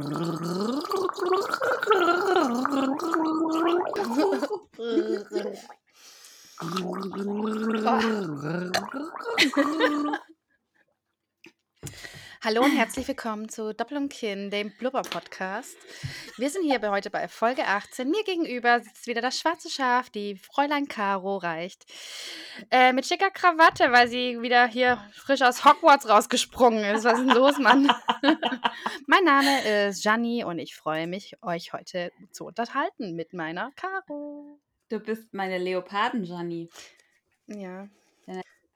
Ah. Hallo und herzlich willkommen zu Doppel und Kinn, dem Blubber-Podcast. Wir sind hier heute bei Folge 18. Mir gegenüber sitzt wieder das schwarze Schaf, die Fräulein Caro reicht. Äh, mit schicker Krawatte, weil sie wieder hier frisch aus Hogwarts rausgesprungen ist. Was ist denn los, Mann? mein Name ist Janni und ich freue mich, euch heute zu unterhalten mit meiner Caro. Du bist meine Leoparden, Janni. Ja.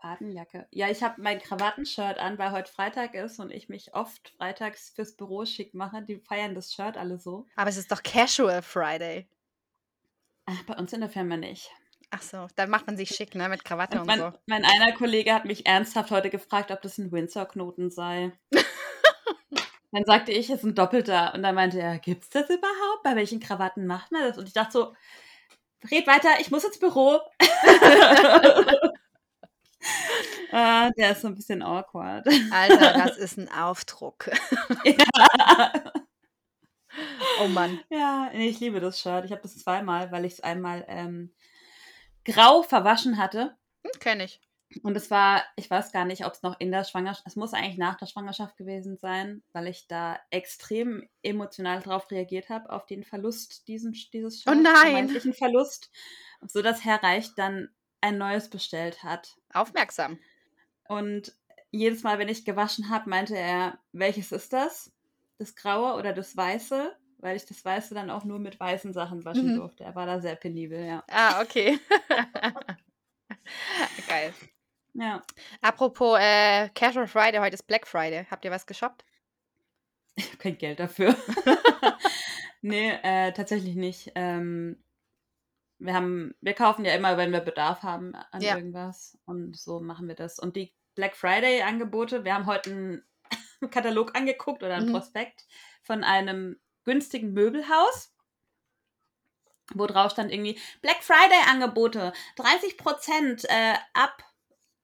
Leopardenjacke. Ja, ich habe mein Krawattenshirt an, weil heute Freitag ist und ich mich oft freitags fürs Büro schick mache. Die feiern das Shirt alle so. Aber es ist doch Casual Friday. Ach, bei uns in der Firma nicht. Ach so, dann macht man sich schick, ne, mit Krawatte und, mein, so. mein einer Kollege hat mich ernsthaft heute gefragt, ob das ein Windsor-Knoten sei. dann sagte ich, es ist ein doppelter. Und dann meinte er, gibt's das überhaupt? Bei welchen Krawatten macht man das? Und ich dachte so, red weiter, ich muss ins Büro. ah, der ist so ein bisschen awkward. Alter, das ist ein Aufdruck. ja. Oh Mann. Ja, nee, ich liebe das Shirt. Ich habe das zweimal, weil ich es einmal ähm, grau verwaschen hatte. Hm, kenn ich. Und es war, ich weiß gar nicht, ob es noch in der Schwangerschaft, es muss eigentlich nach der Schwangerschaft gewesen sein, weil ich da extrem emotional drauf reagiert habe, auf den Verlust diesen, dieses Oh Shirts, nein. vermeintlichen Verlust, so dass Herr Reich dann ein neues bestellt hat. Aufmerksam. Und jedes Mal, wenn ich gewaschen habe, meinte er, welches ist das? Das Graue oder das Weiße? Weil ich das Weiße dann auch nur mit weißen Sachen waschen Mhm. durfte. Er war da sehr penibel, ja. Ah, okay. Geil. Ja, Apropos äh, Casual Friday, heute ist Black Friday. Habt ihr was geshoppt? ich habe kein Geld dafür. nee, äh, tatsächlich nicht. Ähm, wir haben, wir kaufen ja immer, wenn wir Bedarf haben an Ja. irgendwas. Und so machen wir das. Und die Black Friday-Angebote, wir haben heute einen Katalog angeguckt oder einen Mhm. Prospekt von einem günstigen Möbelhaus. Wo drauf stand irgendwie Black Friday-Angebote, 30% äh, ab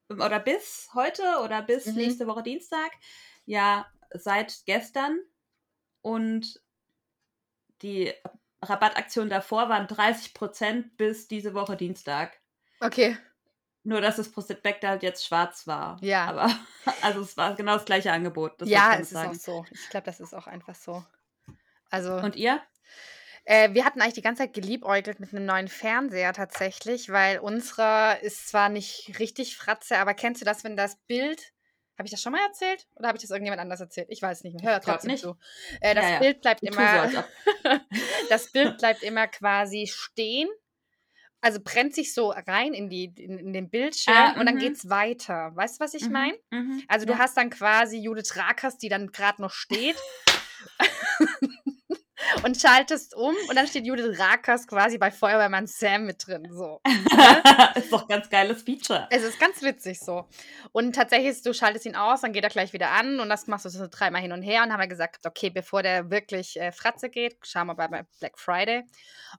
oder bis heute oder bis Mhm. nächste Woche Dienstag. Ja, seit gestern. Und die Rabattaktion davor waren 30% bis diese Woche Dienstag. Okay. Nur, dass das Prospekt halt jetzt schwarz war. Ja. Aber, also es war genau das gleiche Angebot. Das ja, ich es ist auch so. Ich glaube, das ist auch einfach so. Also, Und ihr? äh, wir hatten eigentlich die ganze Zeit geliebäugelt mit einem neuen Fernseher tatsächlich, weil unserer ist zwar nicht richtig Fratze, aber kennst du das, wenn das Bild. Habe ich das schon mal erzählt? Oder habe ich das irgendjemand anders erzählt? Ich weiß nicht mehr. Hör trotzdem nicht. zu. Äh, das Ja, ja. Bild bleibt so, immer. das Bild bleibt immer quasi stehen. Also brennt sich so rein in, die, in, in den Bildschirm Ah, und dann mhm. geht's weiter. Weißt du, was ich Mhm, meine? mhm, Also du ja. hast dann quasi Judith Rakers, die dann gerade noch steht. und schaltest um und dann steht Judith Rakers quasi bei Feuerwehrmann Sam mit drin. So. ist doch ein ganz geiles Feature. Es ist ganz witzig so. Und tatsächlich, ist, du schaltest ihn aus, dann geht er gleich wieder an und das machst du so dreimal hin und her und haben wir gesagt, okay, bevor der wirklich äh, Fratze geht, schauen wir bei bei Black Friday,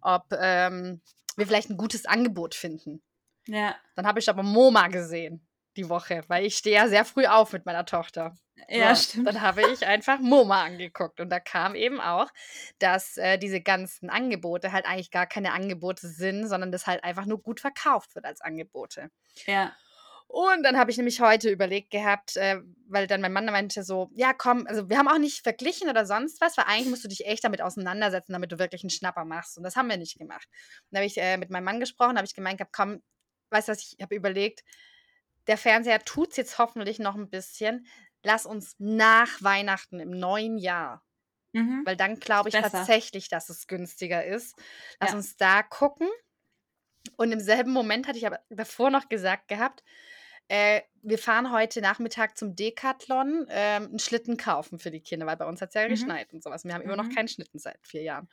ob ähm, wir vielleicht ein gutes Angebot finden. Ja, Dann habe ich aber MoMA gesehen die Woche, weil ich stehe ja sehr früh auf mit meiner Tochter. ja, So, stimmt. Dann habe ich einfach MoMA angeguckt und da kam eben auch, dass äh, diese ganzen Angebote halt eigentlich gar keine Angebote sind, sondern das halt einfach nur gut verkauft wird als Angebote. Ja, Und dann habe ich nämlich heute überlegt gehabt, äh, weil dann mein Mann meinte so, ja komm, also wir haben auch nicht verglichen oder sonst was, weil eigentlich musst du dich echt damit auseinandersetzen, damit du wirklich einen Schnapper machst. Und das haben wir nicht gemacht. Und da habe ich äh, mit meinem Mann gesprochen, habe ich gemeint, gehabt, komm, weißt du was, ich habe überlegt, der Fernseher tut es jetzt hoffentlich noch ein bisschen. Lass uns nach Weihnachten im neuen Jahr, mhm. weil dann glaube ich Besser. tatsächlich, dass es günstiger ist. Lass Ja. uns da gucken. Und im selben Moment hatte ich aber davor noch gesagt gehabt, äh, wir fahren heute Nachmittag zum Decathlon ähm, einen Schlitten kaufen für die Kinder, weil bei uns hat es ja Mhm. geschneit und sowas. Wir haben immer noch Mhm. keinen Schlitten seit vier Jahren.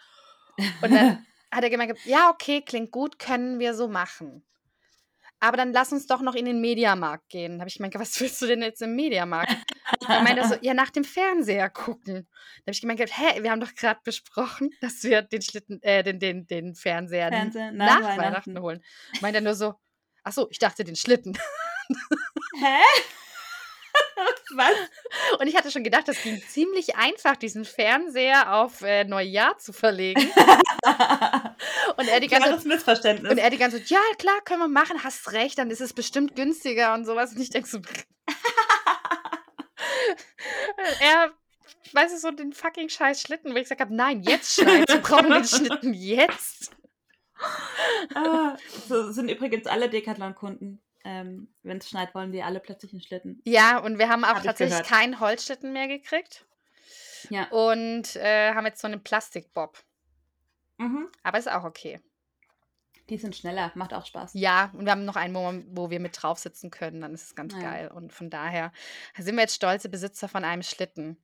Und dann hat er gemeint, ja, okay, klingt gut, können wir so machen. Aber dann lass uns doch noch in den Mediamarkt gehen. Da habe ich gemeint, was willst du denn jetzt im Mediamarkt? Dann meinte er so, ja, nach dem Fernseher gucken. Da habe ich gemeint, hä, wir haben doch gerade besprochen, dass wir den Schlitten, äh, den, den, den Fernseher, Fernseher nach, nach Weihnachten. Weihnachten. holen. Meint er nur so, ach so, ich dachte den Schlitten. Hä? Was? Und ich hatte schon gedacht, das ging ziemlich einfach, diesen Fernseher auf äh, Neujahr zu verlegen. und er die ganze Klares Missverständnis. und er die ganze Zeit, ja klar, können wir machen, hast recht, dann ist es bestimmt günstiger und sowas. Und ich denke so, er, weißt du, so den fucking scheiß Schlitten, wo ich gesagt habe, nein, jetzt schneit, wir brauchen den Schlitten jetzt. ah, so sind übrigens alle Decathlon-Kunden. Ähm, Wenn es schneit, wollen die alle plötzlich einen Schlitten. Ja, und wir haben auch Hab ich tatsächlich keinen Holzschlitten mehr gekriegt Ja. und äh, haben jetzt so einen Plastikbob. Mhm. Aber ist auch okay. Die sind schneller, macht auch Spaß. Ja, und wir haben noch einen, wo, man- wo wir mit drauf sitzen können, dann ist es ganz Ja. geil. Und von daher sind wir jetzt stolze Besitzer von einem Schlitten.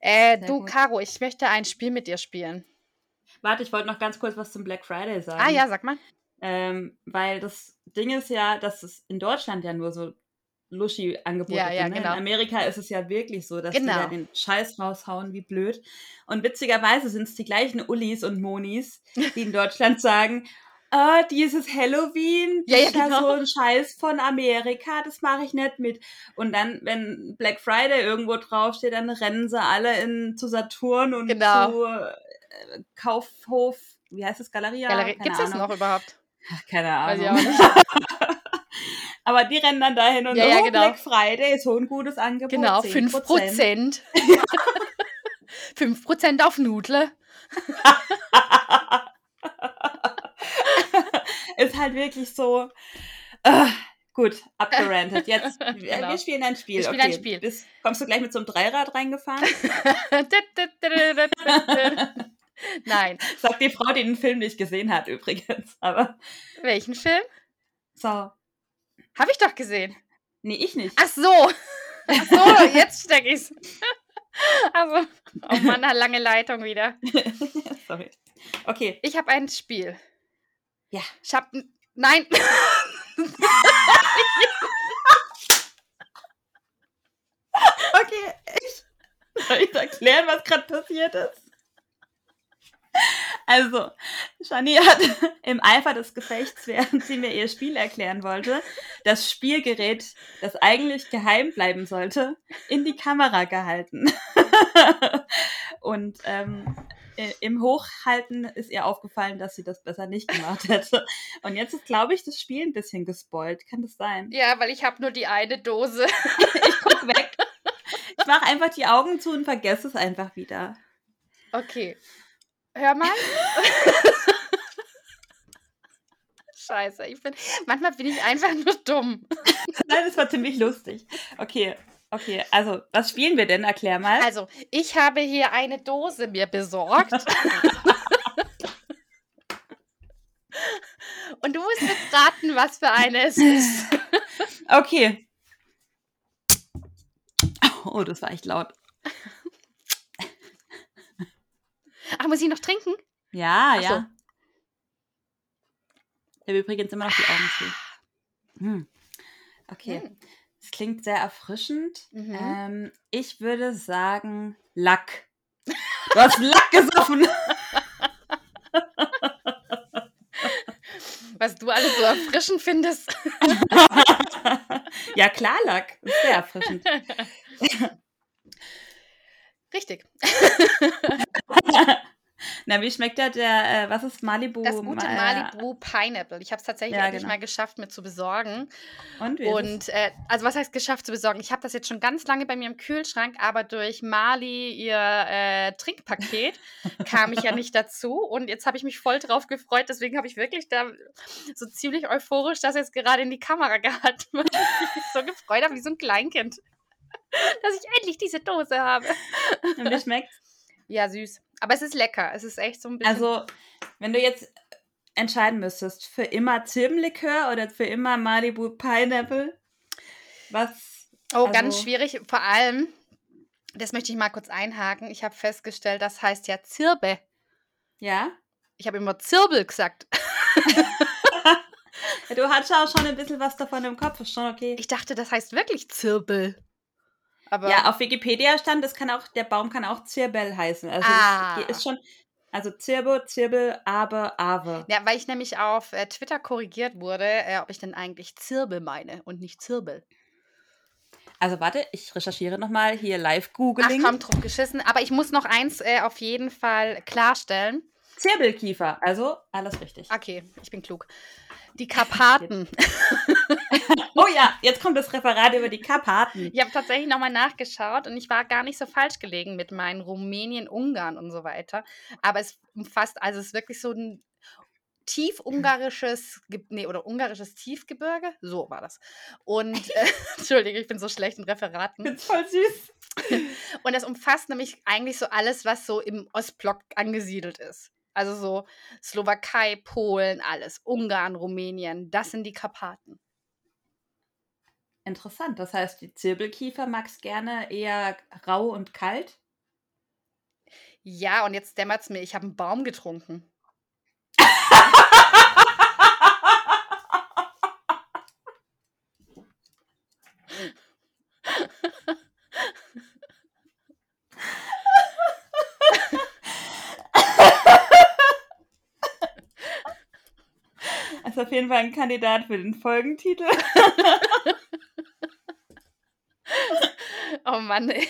Äh, du, gut. Caro, ich möchte ein Spiel mit dir spielen. Warte, ich wollte noch ganz kurz was zum Black Friday sagen. Ah ja, sag mal. Ähm, weil das Ding ist ja, dass es in Deutschland ja nur so Luschi-Angebote Ja, ja, gibt. Ne? genau. In Amerika ist es ja wirklich so, dass die Genau. da den Scheiß raushauen wie blöd. Und witzigerweise sind es die gleichen Ullis und Monis, die in Deutschland sagen, ah, dieses Halloween, Ja, das ja, ist ja genau. so ein Scheiß von Amerika, das mache ich nicht mit. Und dann, wenn Black Friday irgendwo draufsteht, dann rennen sie alle in, zu Saturn und Genau. zu äh, Kaufhof, wie heißt das, Galeria? Galerie. Keine Gibt es das noch überhaupt? Ach, keine Ahnung. Aber die rennen dann dahin und Ja, ja, oh, genau. Black Friday ist so ein gutes Angebot. Genau, 10%. 5%. 5% auf Nudle. ist halt wirklich so. äh, gut, abgerantet. Jetzt, wir- Genau. wir spielen ein Spiel. Wir spielen okay. ein Spiel. Bist, kommst du gleich mit so einem Dreirad reingefahren? Nein. Sagt die Frau, die den Film nicht gesehen hat, übrigens. Aber Welchen Film? so. Habe ich doch gesehen. Nee, ich nicht. Ach so. Ach so, jetzt steck ich's. Also, oh Mann, eine lange Leitung wieder. Sorry. Okay. Ich habe ein Spiel. Ja. Ich hab. n- Nein. Okay, ich soll ich erklären, was gerade passiert ist? Also, Shani hat im Eifer des Gefechts, während sie mir ihr Spiel erklären wollte, das Spielgerät, das eigentlich geheim bleiben sollte, in die Kamera gehalten. Und ähm, im Hochhalten ist ihr aufgefallen, dass sie das besser nicht gemacht hätte. Und jetzt ist, glaube ich, das Spiel ein bisschen gespoilt. Kann das sein? Ja, weil ich habe nur die eine Dose. Ich guck weg. Ich mache einfach die Augen zu und vergesse es einfach wieder. Okay. Hör mal. Scheiße, ich bin. Manchmal bin ich einfach nur dumm. Nein, das war ziemlich lustig. Okay, okay. Also, was spielen wir denn? Erklär mal. Also, ich habe hier eine Dose mir besorgt. Und du musst jetzt raten, was für eine es ist. Okay. Oh, das war echt laut. Muss ich noch trinken? Ja, Ach so. ja. Ich habe übrigens immer noch die Augen zu. Hm. Okay. Hm. Es klingt sehr erfrischend. Mhm. Ähm, ich würde sagen Lack. Du hast Lack gesoffen. Was du alles so erfrischend findest. ja, klar, Lack. Ist sehr erfrischend. Richtig. Na, wie schmeckt der, der äh, was ist Malibu? Das gute Ma- Malibu Pineapple. Ich habe es tatsächlich Ja, endlich genau. mal geschafft, mir zu besorgen. Und wie? Und äh, also was heißt geschafft zu besorgen? Ich habe das jetzt schon ganz lange bei mir im Kühlschrank, aber durch Mali ihr äh, Trinkpaket kam ich ja nicht dazu. Und jetzt habe ich mich voll drauf gefreut. Deswegen habe ich wirklich da so ziemlich euphorisch das jetzt gerade in die Kamera gehalten, weil ich mich so gefreut habe, wie so ein Kleinkind, dass ich endlich diese Dose habe. Und wie schmeckt's? Ja, süß. Aber es ist lecker. Es ist echt so ein bisschen. Also, wenn du jetzt entscheiden müsstest, für immer Zirbenlikör oder für immer Malibu Pineapple, was? Oh, Also- ganz schwierig. Vor allem, das möchte ich mal kurz einhaken. Ich habe festgestellt, das heißt ja Zirbe. Ja? Ich habe immer Zirbel gesagt. du hast auch schon ein bisschen was davon im Kopf, ist schon okay. Ich dachte, das heißt wirklich Zirbel. Aber ja, auf Wikipedia stand, das kann auch, der Baum kann auch Zirbel heißen. Also Ah. ist schon, also Zirbo, Zirbel, Aber, Ave. ja, weil ich nämlich auf äh, Twitter korrigiert wurde, äh, ob ich denn eigentlich Zirbel meine und nicht Zirbel. Also warte, ich recherchiere nochmal hier live Ach googling. komm, drauf geschissen. Aber ich muss noch eins äh, auf jeden Fall klarstellen. Zirbelkiefer, also alles richtig. Okay, ich bin klug. Die Karpaten. Oh ja, jetzt kommt das Referat über die Karpaten. Ich habe tatsächlich nochmal nachgeschaut und ich war gar nicht so falsch gelegen mit meinen Rumänien, Ungarn und so weiter. Aber es umfasst, also es ist wirklich so ein tief-ungarisches, Ge- nee, oder ungarisches Tiefgebirge. So war das. Und, äh, Entschuldige, ich bin so schlecht in Ich Referaten. find's voll süß. Und das umfasst nämlich eigentlich so alles, was so im Ostblock angesiedelt ist. Also so Slowakei, Polen, alles. Ungarn, Rumänien, das sind die Karpaten. Interessant. Das heißt, die Zirbelkiefer magst gerne eher rau und kalt. Ja, und jetzt dämmert's mir, ich habe einen Baum getrunken. Auf jeden Fall ein Kandidat für den Folgentitel. Oh Mann. ey.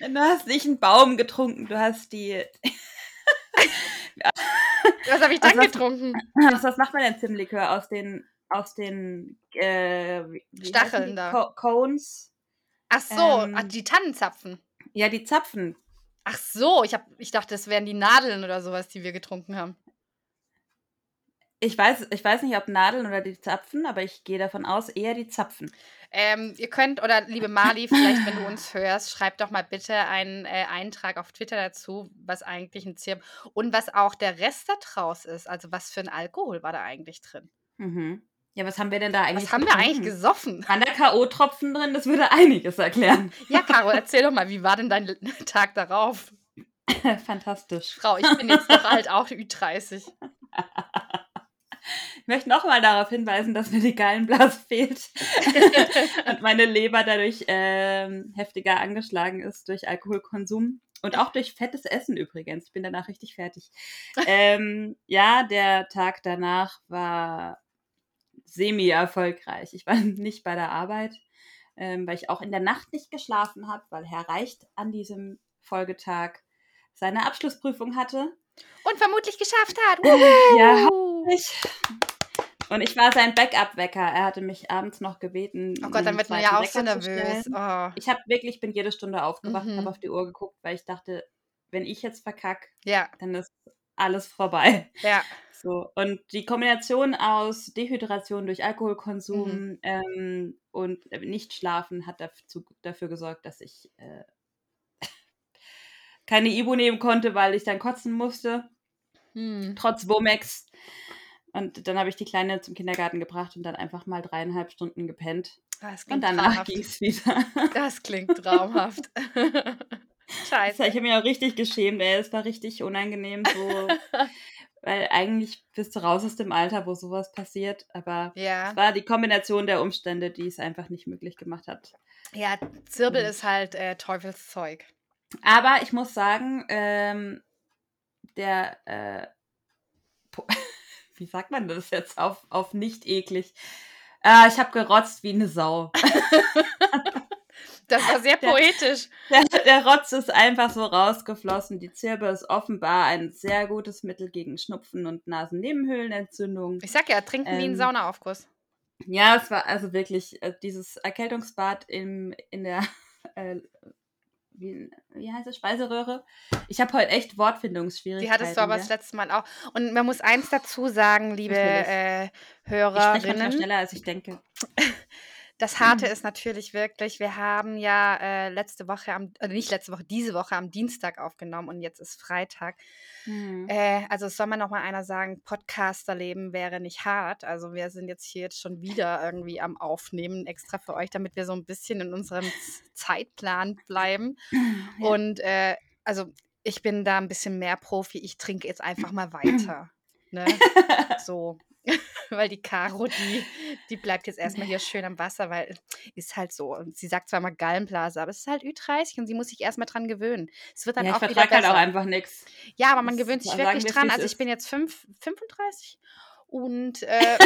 Du hast nicht einen Baum getrunken, du hast die. Was habe ich dann Also was- getrunken? Was, was macht man denn Zimtlikör aus den aus den äh, Stacheln da. Co Cones? Ach so, Ähm, ach, die Tannenzapfen. Ja, die Zapfen. Ach so, ich, hab, ich dachte, das wären die Nadeln oder sowas, die wir getrunken haben. Ich weiß, ich weiß nicht, ob Nadeln oder die Zapfen, aber ich gehe davon aus, eher die Zapfen. Ähm, ihr könnt, oder liebe Mali, vielleicht, wenn du uns hörst, schreibt doch mal bitte einen äh, Eintrag auf Twitter dazu, was eigentlich ein Zirp und was auch der Rest da draus ist. Also, was für ein Alkohol war da eigentlich drin? Mhm. Ja, was haben wir denn da eigentlich? Was haben wir eigentlich gesoffen? Waren da K.O.-Tropfen drin? Das würde einiges erklären. Ja, Caro, erzähl doch mal, wie war denn dein Tag darauf? Fantastisch. Frau, ich bin jetzt doch halt auch Ü30. Ich möchte nochmal darauf hinweisen, dass mir die Gallenblase fehlt und meine Leber dadurch ähm, heftiger angeschlagen ist durch Alkoholkonsum und auch durch fettes Essen übrigens. Ich bin danach richtig fertig. Ähm, ja, der Tag danach war semi-erfolgreich. Ich war nicht bei der Arbeit, ähm, weil ich auch in der Nacht nicht geschlafen habe, weil Herr Reicht an diesem Folgetag seine Abschlussprüfung hatte. Und vermutlich geschafft hat. Ja, Ich. Und ich war sein Backup-Wecker. Er hatte mich abends noch gebeten. Oh Gott, dann wird man ja auch so nervös. Oh. Ich habe wirklich, bin jede Stunde aufgewacht, Mhm. habe auf die Uhr geguckt, weil ich dachte, wenn ich jetzt verkack, Ja, dann ist alles vorbei. ja. So. Und die Kombination aus Dehydration durch Alkoholkonsum Mhm. ähm, und äh, Nichtschlafen hat dazu, dafür gesorgt, dass ich äh, keine Ibu nehmen konnte, weil ich dann kotzen musste Hm. trotz Womex. Und dann habe ich die Kleine zum Kindergarten gebracht und dann einfach mal dreieinhalb Stunden gepennt. Das Und danach ging es wieder. Das klingt traumhaft. Scheiße. Ich habe mich auch richtig geschämt, ey. Es war richtig unangenehm so. weil eigentlich bist du raus aus dem Alter, wo sowas passiert. Aber Ja, es war die Kombination der Umstände, die es einfach nicht möglich gemacht hat. ja, Zirbel Mhm. ist halt äh, Teufelszeug. Aber ich muss sagen, ähm, der, äh, wie sagt man das jetzt auf, auf nicht eklig? Äh, ich habe gerotzt wie eine Sau. Das war sehr Der- poetisch. Der, der Rotz ist einfach so rausgeflossen. Die Zirbe ist offenbar ein sehr gutes Mittel gegen Schnupfen und Nasennebenhöhlenentzündung. Ich sag ja, trinken wie ein Ähm, Saunaaufguss. Ja, es war also wirklich äh, dieses Erkältungsbad im, in der, äh, wie, wie heißt es, Speiseröhre. Ich habe heute echt Die Wortfindungsschwierigkeiten. hattest du aber das ja. letzte Mal auch. Und man muss eins dazu sagen, liebe äh, Ich spreche Hörerinnen. schneller, als ich denke. Das Harte ist natürlich wirklich, wir haben ja äh, letzte Woche, am, also nicht letzte Woche, diese Woche am Dienstag aufgenommen und jetzt ist Freitag. Hm. Äh, also es soll mal noch mal einer sagen, Podcasterleben wäre nicht hart. Also wir sind jetzt hier jetzt schon wieder irgendwie am Aufnehmen, extra für euch, damit wir so ein bisschen in unserem Zeitplan bleiben. Ja. Und äh, also ich bin da ein bisschen mehr Profi. Ich trinke jetzt einfach mal weiter. Ne? So. weil die Caro, die, die bleibt jetzt erstmal hier schön am Wasser, weil ist halt so. Und sie sagt zwar mal Gallenblase, aber es ist halt Ü30 und sie muss sich erstmal dran gewöhnen. Es wird dann ja, ich auch wieder vertrage halt besser. auch einfach nichts. Ja, aber man Das- gewöhnt sich wirklich dran. wie's Also ich ist. bin jetzt fünf, 35 und äh,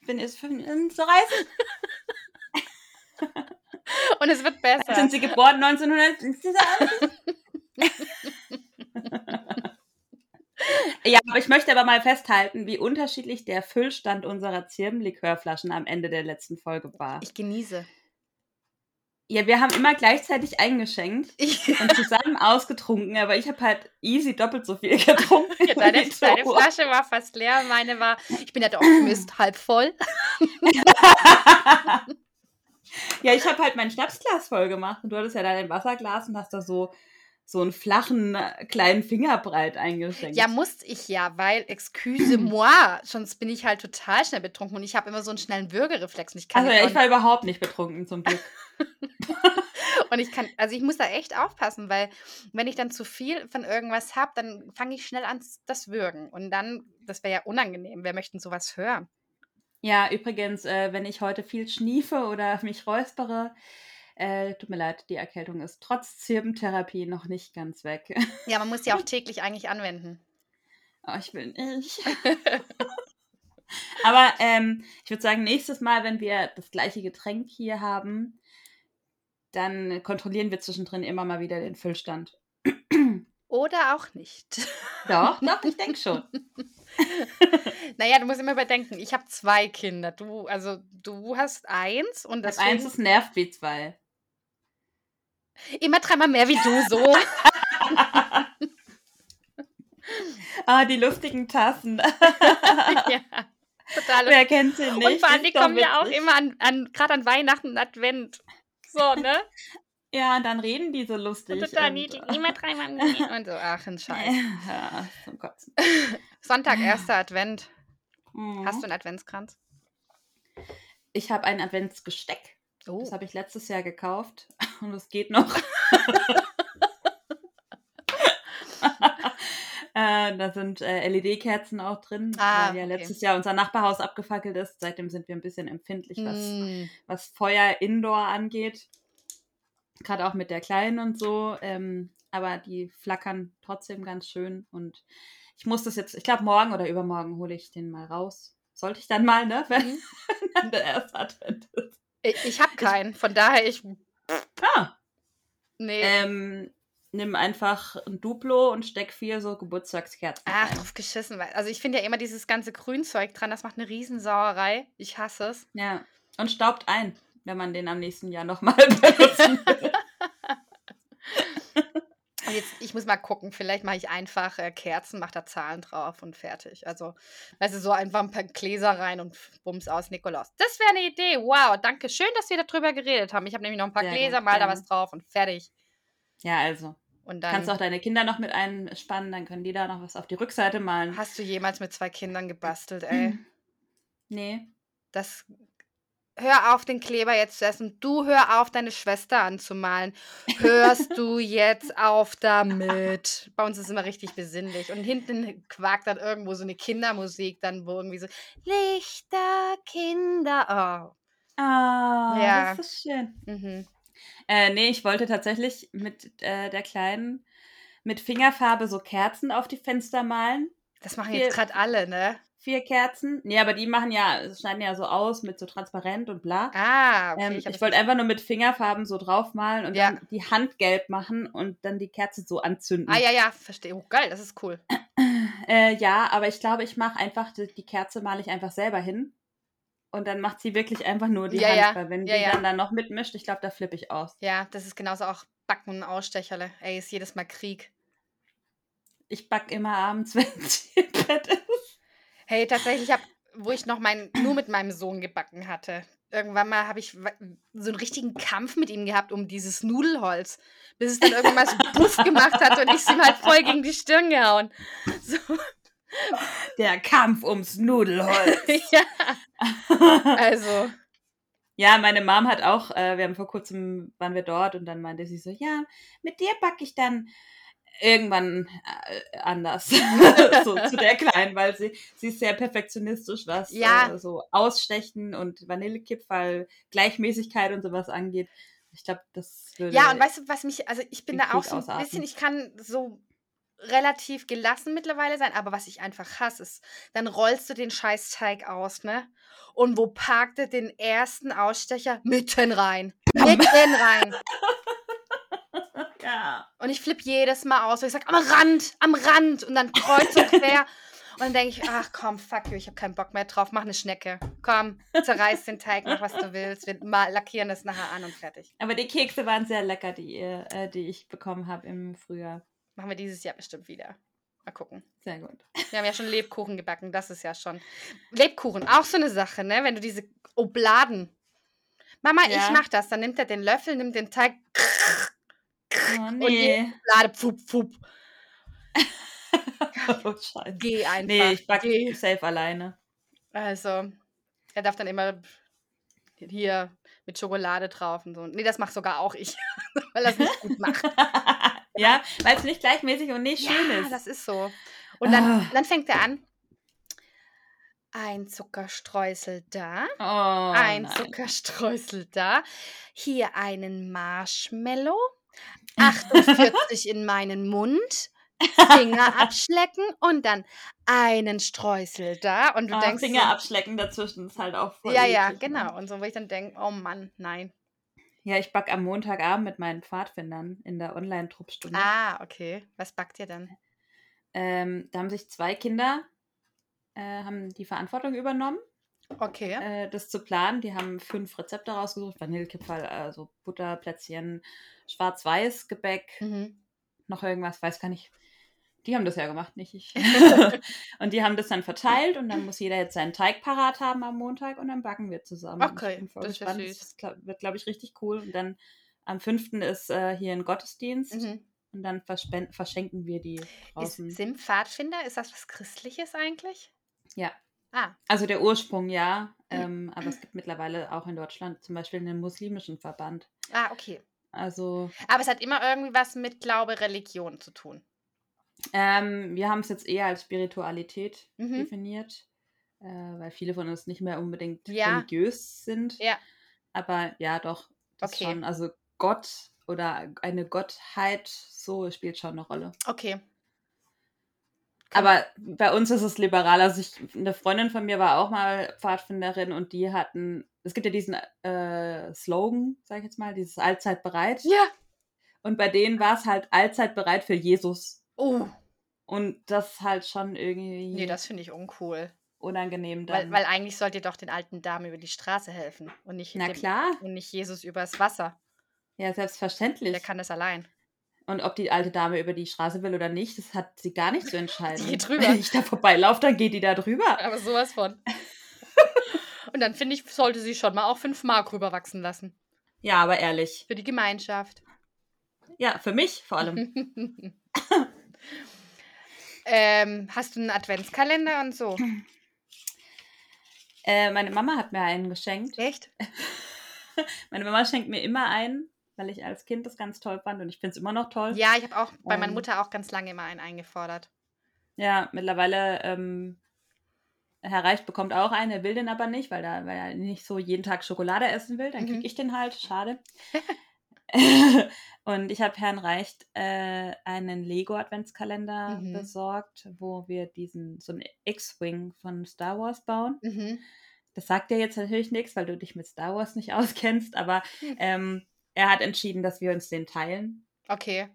Ich bin jetzt 35. Und es wird besser. Sind Sie geboren 1900? Ja, aber ich möchte aber mal festhalten, wie unterschiedlich der Füllstand unserer Zirbenlikörflaschen am Ende der letzten Folge war. Ich genieße. Ja, wir haben immer gleichzeitig eingeschenkt Ich, und zusammen ausgetrunken, aber ich habe halt easy doppelt so viel getrunken. ja, deine, deine Flasche war fast leer, meine war, ich bin ja der Optimist, halb voll. ja, ich habe halt mein Schnapsglas voll gemacht und du hattest ja dein Wasserglas und hast da so, so einen flachen, äh, kleinen Fingerbreit eingeschenkt. Ja, musste ich ja, weil, excuse moi, sonst bin ich halt total schnell betrunken und ich habe immer so einen schnellen Würgereflex und ich kann also ich war überhaupt nicht betrunken, zum Glück. Und ich kann, also ich muss da echt aufpassen, weil wenn ich dann zu viel von irgendwas habe, dann fange ich schnell an das Würgen. Und dann, das wäre ja unangenehm. Wer möchte denn sowas hören? Ja, übrigens, äh, wenn ich heute viel schniefe oder mich räuspere, äh, tut mir leid, die Erkältung ist trotz Zirbentherapie noch nicht ganz weg. Ja, man muss die auch täglich eigentlich anwenden. oh, ich will nicht. Aber ähm, ich würde sagen, nächstes Mal, wenn wir das gleiche Getränk hier haben, dann kontrollieren wir zwischendrin immer mal wieder den Füllstand. Oder auch nicht. Doch, doch, ich denke schon. naja, du musst immer überdenken, ich habe zwei Kinder. Du, also du hast eins und Das eins ist nervt wie zwei. Immer dreimal mehr wie du so. Ah, die lustigen Tassen. ja, total. Wer kennt sie nicht? und vor allem, die kommen ja auch immer an, an gerade an Weihnachten und Advent. So, ne? Ja, und dann reden die so lustig. Und total und- niedlich. Immer dreimal mehr. Und so, ach, ein Scheiß. Ja, zum Kotzen. Sonntag, erster Advent. Mhm. Hast du einen Adventskranz? Ich habe ein Adventsgesteck. Oh. Das habe ich letztes Jahr gekauft und es geht noch. äh, da sind äh, LED-Kerzen auch drin, Ah, weil ja okay. letztes Jahr unser Nachbarhaus abgefackelt ist. Seitdem sind wir ein bisschen empfindlich, was, Mm. was Feuer indoor angeht. Gerade auch mit der Kleinen und so. Ähm, aber die flackern trotzdem ganz schön. Und ich muss das jetzt, ich glaube, morgen oder übermorgen hole ich den mal raus. Sollte ich dann mal, ne? Wenn Mhm. der erste Advent ist. Ich, ich habe keinen, von daher ich. Ah, Nee. ähm, nimm einfach ein Duplo und steck vier so Geburtstagskerzen Ach, rein. drauf geschissen. weil- Also ich finde ja immer dieses ganze Grünzeug dran, das macht eine Riesensauerei. Ich hasse es. Ja. Und staubt ein, wenn man den am nächsten Jahr nochmal benutzen will. Und jetzt, ich muss mal gucken, vielleicht mache ich einfach äh, Kerzen, mache da Zahlen drauf und fertig. Also, weißt du, so einfach ein paar Gläser rein und bums aus Nikolaus. Das wäre eine Idee. Wow, danke schön, dass wir darüber geredet haben. Ich habe nämlich noch ein paar Sehr Gläser, gut, mal da gerne. was drauf und fertig. Ja, also. Und dann Kannst auch deine Kinder noch mit einspannen, dann können die da noch was auf die Rückseite malen. hast du jemals mit zwei Kindern gebastelt, ey. Nee. Das. Hör auf, den Kleber jetzt zu essen. Du hör auf, deine Schwester anzumalen. Hörst du jetzt auf damit? Bei uns ist immer richtig besinnlich. Und hinten quakt dann irgendwo so eine Kindermusik, dann wo irgendwie so Lichter, Kinder. Ah, Ja. das ist schön. Oh. Mhm. Äh, nee, ich wollte tatsächlich mit äh, der Kleinen mit Fingerfarbe so Kerzen auf die Fenster malen. Das machen jetzt gerade alle, ne? Vier Kerzen. Nee, aber die machen ja, schneiden ja so aus mit so transparent und bla. Ah, okay. ähm, ich das wollte einfach nur mit Fingerfarben so draufmalen und Ja. dann die Hand gelb machen und dann die Kerze so anzünden. Ah, ja, ja, verstehe. Oh, geil, das ist cool. Äh, ja, aber ich glaube, ich mache einfach, die, die Kerze male ich einfach selber hin. Und dann macht sie wirklich einfach nur die Ja, Hand. ja. Weil wenn Ja, die dann, dann noch mitmischt, ich glaube, da flippe ich aus. Ja, das ist genauso auch Backen und Ausstecherle. Ey, ist jedes Mal Krieg. Ich back immer abends, wenn sie im Bett ist. Hey, tatsächlich habe, wo ich noch mein, nur mit meinem Sohn gebacken hatte. Irgendwann mal habe ich so einen richtigen Kampf mit ihm gehabt um dieses Nudelholz, bis es dann irgendwann mal so Puff gemacht hat und ich es ihm halt voll gegen die Stirn gehauen. So, Der Kampf ums Nudelholz. ja, also, ja, meine Mom hat auch, äh, wir haben vor kurzem, waren wir dort und dann meinte sie so, ja, mit dir backe ich dann irgendwann äh, anders. so zu der Kleinen, weil sie, sie ist sehr perfektionistisch, was Ja. äh, so Ausstechen und Vanillekipferl, Gleichmäßigkeit und sowas angeht. Ich glaube, das würde. ja, und weißt du, was mich, also ich bin da auch so ein ausarten. bisschen, ich kann so relativ gelassen mittlerweile sein, aber was ich einfach hasse, ist, dann rollst du den Scheißteig aus, ne? Und wo parkt er den ersten Ausstecher? Mitten rein. Mitten rein. Ja. Und ich flippe jedes Mal aus, weil ich sage, am Rand, am Rand und dann kreuz und quer. Und dann denke ich, ach komm, fuck you, ich habe keinen Bock mehr drauf, mach eine Schnecke. Komm, zerreiß den Teig, mach was du willst. Wir mal lackieren das nachher an und fertig. Aber die Kekse waren sehr lecker, die, ihr, äh, die ich bekommen habe im Frühjahr. Machen wir dieses Jahr bestimmt wieder. Mal gucken. Sehr gut. Wir haben ja schon Lebkuchen gebacken, das ist ja schon. Lebkuchen, auch so eine Sache, ne? Wenn du diese Obladen. Mama, Ja. ich mach das. Dann nimmt er den Löffel, nimmt den Teig Oh und die nee. Pfup, pfup. oh, scheiße. Geh einfach. Nee, ich backe Geh. safe alleine. Also, er darf dann immer hier mit Schokolade drauf und so. Nee, das macht sogar auch ich, weil er es nicht gut macht. ja, weil es nicht gleichmäßig und nicht schön Ja, ist. das ist so. Und dann, Ah. dann fängt er an. Ein Zuckerstreusel da, oh, ein nein. Zuckerstreusel da, hier einen Marshmallow, 48 in meinen Mund, Finger abschlecken und dann einen Streusel da. Und du Ah, denkst, Finger so, abschlecken dazwischen ist halt auch voll ja, ja, ne? genau. Und so, wo ich dann denke, oh Mann, nein. Ja, ich backe am Montagabend mit meinen Pfadfindern in der Online-Truppstunde. Ah, okay. Was backt ihr dann? Ähm, da haben sich zwei Kinder äh, haben die Verantwortung übernommen, Okay. äh, das zu planen. Die haben fünf Rezepte rausgesucht: Vanillekipferl, also Butterplätzchen, Schwarz-Weiß-Gebäck, Mhm. noch irgendwas, weiß gar nicht. Die haben das ja gemacht, nicht ich. und die haben das dann verteilt und dann muss jeder jetzt seinen Teig parat haben am Montag und dann backen wir zusammen. Okay, ich bin voll das ist gespannt. süß. Das glaub, wird, glaube ich, richtig cool. Und dann am 5. ist äh, hier ein Gottesdienst Mhm. und dann verschenken wir die Ist, draußen. sind Pfadfinder, ist das was Christliches eigentlich? Ja. Ah, Also der Ursprung ja, ähm, aber es gibt mittlerweile auch in Deutschland zum Beispiel einen muslimischen Verband. ah, okay. Also Aber es hat immer irgendwie was mit Glaube, Religion zu tun. ähm, wir haben es jetzt eher als Spiritualität Mhm. definiert, äh, weil viele von uns nicht mehr unbedingt Ja. religiös sind. Ja. Aber ja, doch, das Okay. schon. Also Gott oder eine Gottheit, so spielt schon eine Rolle. Okay. Aber bei uns ist es liberaler. Also ich, eine Freundin von mir war auch mal Pfadfinderin und die hatten, es gibt ja diesen äh, Slogan, sag ich jetzt mal, dieses allzeit bereit. Ja. Und bei denen war es halt allzeit bereit für Jesus. Oh, Und das halt schon irgendwie nee, das finde ich uncool. unangenehm Weil, dann. weil eigentlich sollt ihr doch den alten Damen über die Straße helfen und nicht, Na dem, klar, und nicht Jesus übers Wasser. ja, selbstverständlich. Der kann das allein. Und ob die alte Dame über die Straße will oder nicht, das hat sie gar nicht zu entscheiden. geht drüber. Wenn ich da vorbeilaufe, dann geht die da drüber. Aber sowas von. und dann finde ich, sollte sie schon mal auch fünf Mark rüberwachsen lassen. Ja, aber ehrlich. Für die Gemeinschaft. Ja, für mich vor allem. ähm, hast du einen Adventskalender und so? Äh, meine Mama hat mir einen geschenkt. Echt? Meine Mama schenkt mir immer einen, weil ich als Kind das ganz toll fand und ich finde es immer noch toll. Ja, ich habe auch bei meiner Ähm. Mutter auch ganz lange immer einen eingefordert. Ja, mittlerweile, ähm, Herr Reich bekommt auch einen, er will den aber nicht, weil, er, weil er nicht so jeden Tag Schokolade essen will. Dann kriege Mhm. ich den halt, schade. und ich habe Herrn Reicht äh, einen Lego-Adventskalender Mhm. besorgt, wo wir diesen, so einen X-Wing von Star Wars bauen. Mhm. Das sagt dir jetzt natürlich nichts, weil du dich mit Star Wars nicht auskennst, aber Hm. ähm, er hat entschieden, dass wir uns den teilen, Okay.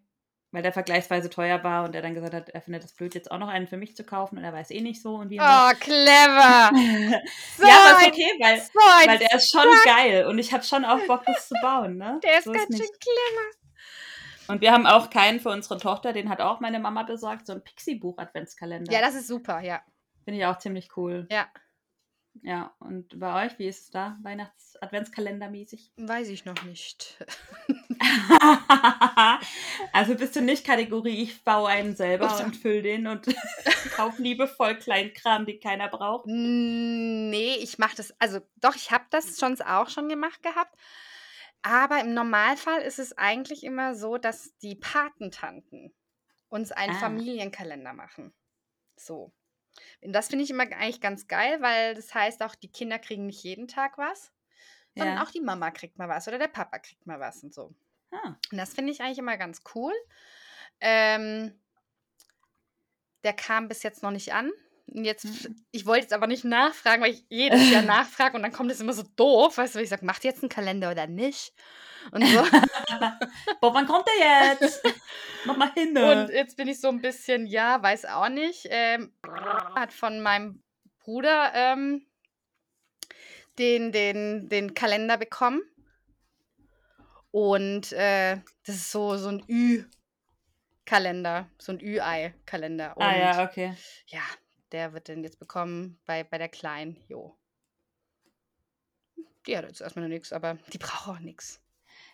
weil der vergleichsweise teuer war und er dann gesagt hat, er findet es blöd, jetzt auch noch einen für mich zu kaufen und er weiß eh nicht so und wie. Oh, clever. was. So ja, aber ist okay, weil, So weil der ist schon geil und ich habe schon auch Bock, das zu bauen. Ne? Der ist so ganz schön nicht. clever. Und wir haben auch keinen für unsere Tochter, den hat auch meine Mama besorgt, so ein Pixie-Buch-Adventskalender. Ja, das ist super, ja. Finde ich auch ziemlich cool. Ja, Ja, und bei euch, wie ist es da? Weihnachts-Adventskalender-mäßig? weiß ich noch nicht. also bist du nicht Kategorie, ich baue einen selber Ups. und fülle den und kaufe liebevoll Kleinkram, den keiner braucht. Nee, ich mache das, also doch, ich habe das schon auch schon gemacht gehabt. Aber im Normalfall ist es eigentlich immer so, dass die Patentanten uns einen Ah. Familienkalender machen. So. Und das finde ich immer eigentlich ganz geil, weil das heißt auch, die Kinder kriegen nicht jeden Tag was, sondern Ja. auch die Mama kriegt mal was oder der Papa kriegt mal was und so. Ah, Und das finde ich eigentlich immer ganz cool. Ähm, der kam bis jetzt noch nicht an. Und jetzt, Mhm. ich wollte jetzt aber nicht nachfragen, weil ich jedes Jahr nachfrage und dann kommt es immer so doof, weißt du, weil ich sage, macht jetzt einen Kalender oder nicht? Und so. Boah, wann kommt der jetzt? Mach mal hin. Und jetzt bin ich so ein bisschen, ja, weiß auch nicht. Ähm, hat von meinem Bruder ähm, den, den, den Kalender bekommen. Und äh, das ist so, so ein Ü-Kalender, so ein Ü-Ei-Kalender. Ah ja, okay. ja, der wird den jetzt bekommen bei, bei der Kleinen. Jo. Die hat jetzt erstmal noch nichts, aber die braucht auch nichts.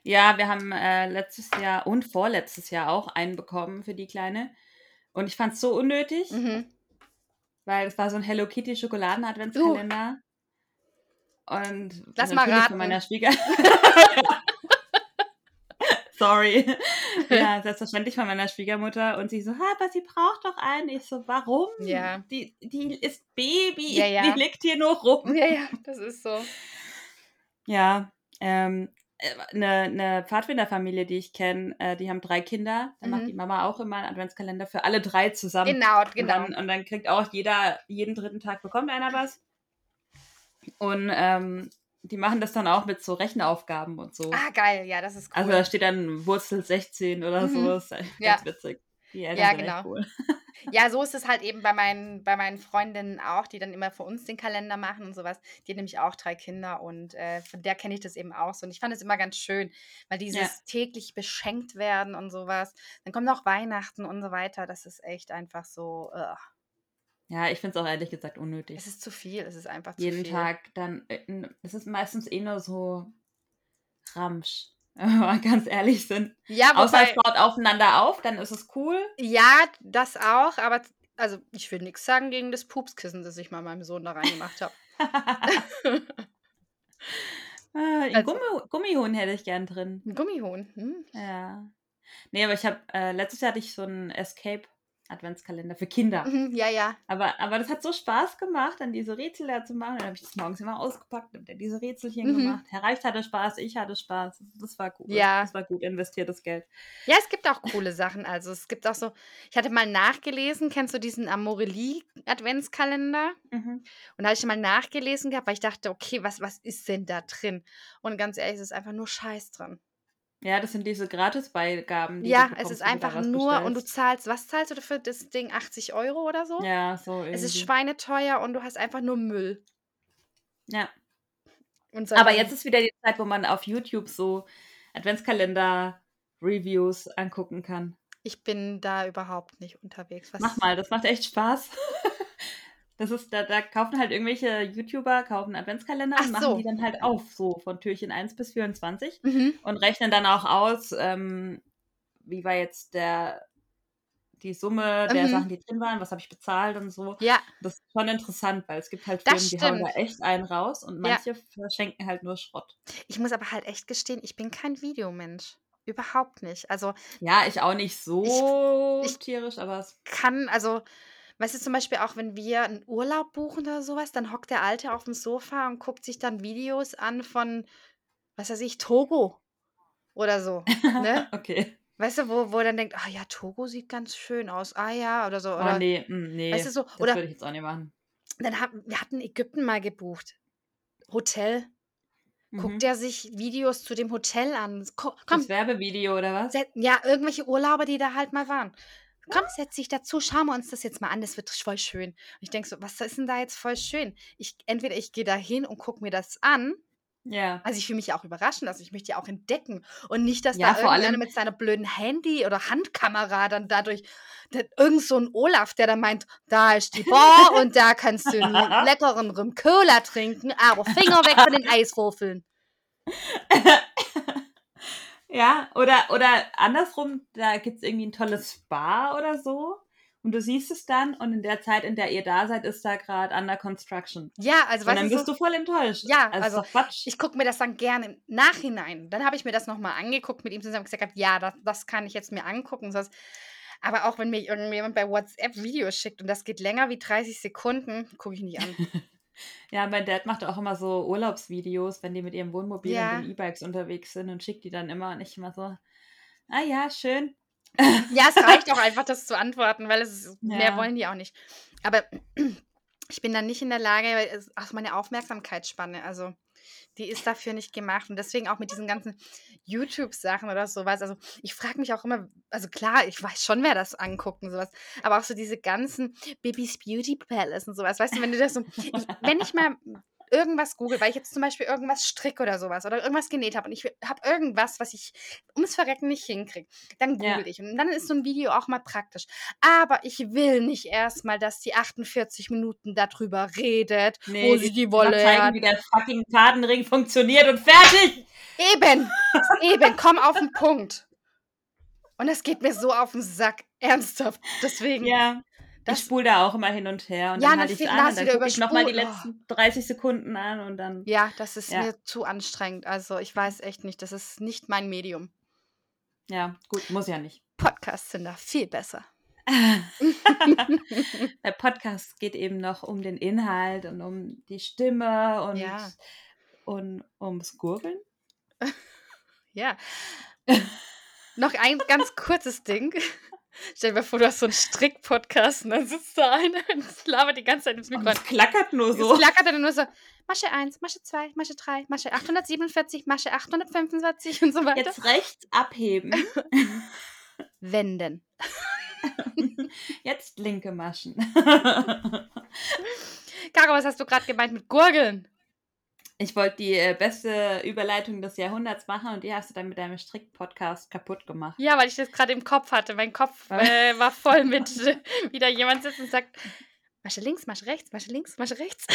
Ja, wir haben äh, letztes Jahr und vorletztes Jahr auch einen bekommen für die Kleine. Und ich fand es so unnötig, Mhm. weil es war so ein Hello Kitty Schokoladen-Adventskalender. Und Lass mal raten. von meiner Schwieger. Sorry. Ja, selbstverständlich von meiner Schwiegermutter. Und sie so, aber sie braucht doch einen. Ich so, warum? Ja. Die, die ist Baby. Ja, ja. Die liegt hier nur rum. Ja, ja, das ist so. Ja, ähm, eine, eine Pfadfinderfamilie, die ich kenne, äh, die haben drei Kinder. Da macht Mhm. die Mama auch immer einen Adventskalender für alle drei zusammen. Genau, Und genau. dann, und dann kriegt auch jeder, jeden dritten Tag bekommt einer was. Und ähm, die machen das dann auch mit so Rechenaufgaben und so. Ah, geil, ja, das ist cool. Also da steht dann Wurzel 16 oder Mhm. so. Das ist echt Ja. ganz witzig. Die Eltern Ja, genau. cool. Ja, so ist es halt eben bei meinen, bei meinen Freundinnen auch, die dann immer für uns den Kalender machen und sowas. Die hat nämlich auch drei Kinder und äh, von der kenne ich das eben auch so. Und ich fand es immer ganz schön, weil dieses Ja. täglich beschenkt werden und sowas. Dann kommt noch Weihnachten und so weiter. Das ist echt einfach so, ugh. Ja, ich finde es auch ehrlich gesagt unnötig. es ist zu viel. Es ist einfach zu jeden viel. Tag dann, äh, es ist meistens eh nur so Ramsch, wenn wir mal ganz ehrlich sind. Ja, Außer wobei, es baut aufeinander auf, dann ist es cool. ja, das auch, aber also ich will nichts sagen gegen das Pupskissen, das ich mal meinem Sohn da reingemacht habe. Ein Also- Gummi Gummihuhn hätte ich gern drin. Ein Gummihuhn. Hm? Ja. Nee, aber ich habe, äh, letztes Jahr hatte ich so einen Escape Adventskalender für Kinder. Mhm, Ja, ja. Aber, aber das hat so Spaß gemacht, dann diese Rätsel da zu machen. Dann habe ich das morgens immer ausgepackt und dann diese Rätselchen Mhm. gemacht. Herr Reicht hatte Spaß, ich hatte Spaß. Das war gut. Ja. Das war gut investiertes Geld. Ja, es gibt auch coole Sachen. Also es gibt auch so, ich hatte mal nachgelesen, kennst du diesen Amorelie Adventskalender? Mhm. Und da habe ich mal nachgelesen gehabt, weil ich dachte, okay, was, was ist denn da drin? Und ganz ehrlich, es ist einfach nur Scheiß drin. Ja, das sind diese Gratisbeigaben. die Ja, du es bekommst, ist einfach nur, und du bestellst. zahlst, was zahlst du dafür das Ding? 80 Euro oder so? Ja, so Es ist irgendwie. schweineteuer und du hast einfach nur Müll. Ja. Und Aber jetzt ist wieder die Zeit, wo man auf YouTube so Adventskalender-Reviews angucken kann. Ich bin da überhaupt nicht unterwegs. Was, Mach mal, das macht echt Spaß. Das ist, da, da kaufen halt irgendwelche YouTuber, kaufen Adventskalender Ach und machen so. die dann halt auf, so von Türchen 1 bis 24 Mhm. und rechnen dann auch aus, ähm, wie war jetzt der, die Summe der Mhm. Sachen, die drin waren, was habe ich bezahlt und so. Ja, Das ist schon interessant, weil es gibt halt Firmen, die hauen da echt einen raus und Ja. manche verschenken halt nur Schrott. ich muss aber halt echt gestehen, ich bin kein Videomensch. Überhaupt nicht. Also Ja, ich auch nicht so ich- tierisch, aber es, kann, also, weißt du, zum Beispiel auch, wenn wir einen Urlaub buchen oder sowas, dann hockt der Alte auf dem Sofa und guckt sich dann Videos an von, was weiß ich, Togo oder so. Ne? okay. Weißt du, wo, wo er dann denkt, ah ja, Togo sieht ganz schön aus. Ah ja, oder so. Oh Oder nee, mm, nee. Weißt du so, das oder- würde ich jetzt auch nicht machen. dann hat, wir hatten Ägypten mal gebucht. Hotel. Mhm. Guckt er sich Videos zu dem Hotel an. Ko- Komm, Das Werbevideo oder was? Ja, irgendwelche Urlauber, die da halt mal waren. Komm, setz dich dazu, schauen wir uns das jetzt mal an, das wird voll schön. Und ich denke so, was ist denn da jetzt voll schön? Ich, entweder ich gehe da hin und gucke mir das an, Ja. also ich will mich ja auch überraschen lassen, ich möchte ja auch entdecken und nicht, dass Ja, da vor irgendeiner allem- mit seiner blöden Handy- oder Handkamera dann dadurch, der, irgend so ein Olaf, der dann meint, da ist die Bar und da kannst du einen leckeren Rum Cola trinken, aber Finger weg von den Eiswürfeln. Ja, oder, oder andersrum, da gibt es irgendwie ein tolles Spa oder so. Und du siehst es dann und in der Zeit, in der ihr da seid, ist da gerade under construction. Ja, also Und weißt dann bist so, du voll enttäuscht. Ja, also, also ich gucke mir das dann gerne im Nachhinein. Dann habe ich mir das nochmal angeguckt mit ihm zusammen und gesagt, hab, ja, das, das kann ich jetzt mir angucken. und sowas. Aber auch wenn mir irgendjemand bei WhatsApp Videos schickt und das geht länger wie 30 Sekunden, gucke ich nicht an. Ja, mein Dad macht auch immer so Urlaubsvideos, wenn die mit ihrem Wohnmobil Ja. und den E-Bikes unterwegs sind und schickt die dann immer und ich immer so, ah ja, schön. Ja, es reicht auch einfach, das zu antworten, weil es ist, mehr Ja. wollen die auch nicht. Aber ich bin dann nicht in der Lage, weil es ach, meine Aufmerksamkeitsspanne, also die ist dafür nicht gemacht. Und deswegen auch mit diesen ganzen YouTube-Sachen oder sowas. Also ich frage mich auch immer, also klar, ich weiß schon, wer das anguckt und sowas, aber auch so diese ganzen Bibis Beauty Palace und sowas. Weißt du, wenn du das so, ich, wenn ich mal irgendwas google, weil ich jetzt zum Beispiel irgendwas stricke oder sowas oder irgendwas genäht habe und ich habe irgendwas, was ich ums Verrecken nicht hinkriege, dann Ja. google ich. Und dann ist so ein Video auch mal praktisch. Aber ich will nicht erstmal, dass die 48 Minuten darüber redet, wo Nee, sie die Wolle zeigen, hat. wie der fucking Fadenring funktioniert und fertig! Eben, eben, komm auf den Punkt. Und das geht mir so auf den Sack, ernsthaft. Deswegen, Ja. Das- ich spule da auch immer hin und her und Ja, dann halte ich an und dann gucke ich nochmal die. Oh. letzten 30 Sekunden an und dann. ja, das ist Ja. mir zu anstrengend. Also ich weiß echt nicht, das ist nicht mein Medium. Ja, gut, muss ja nicht. Podcasts sind da viel besser. Der Podcast geht eben noch um den Inhalt und um die Stimme und, Ja. und ums Gurgeln. Ja. Noch ein ganz kurzes Ding. Stell dir mal vor, du hast so einen Strick-Podcast und dann sitzt da einer und labert die ganze Zeit ins Und Mikro. es klackert nur Es so. klackert dann nur so, Masche 1, Masche 2, Masche 3, Masche 847, Masche 845 und so weiter. Jetzt rechts abheben. Wenden. Jetzt linke Maschen. Caro, was hast du gerade gemeint mit Gurgeln? Ich wollte die äh, beste Überleitung des Jahrhunderts machen und die hast du dann mit deinem Strick-Podcast kaputt gemacht. Ja, weil ich das gerade im Kopf hatte. Mein Kopf äh, war voll mit, äh, wieder jemand sitzt und sagt, Masche links, Masche rechts, Masche links, Masche rechts.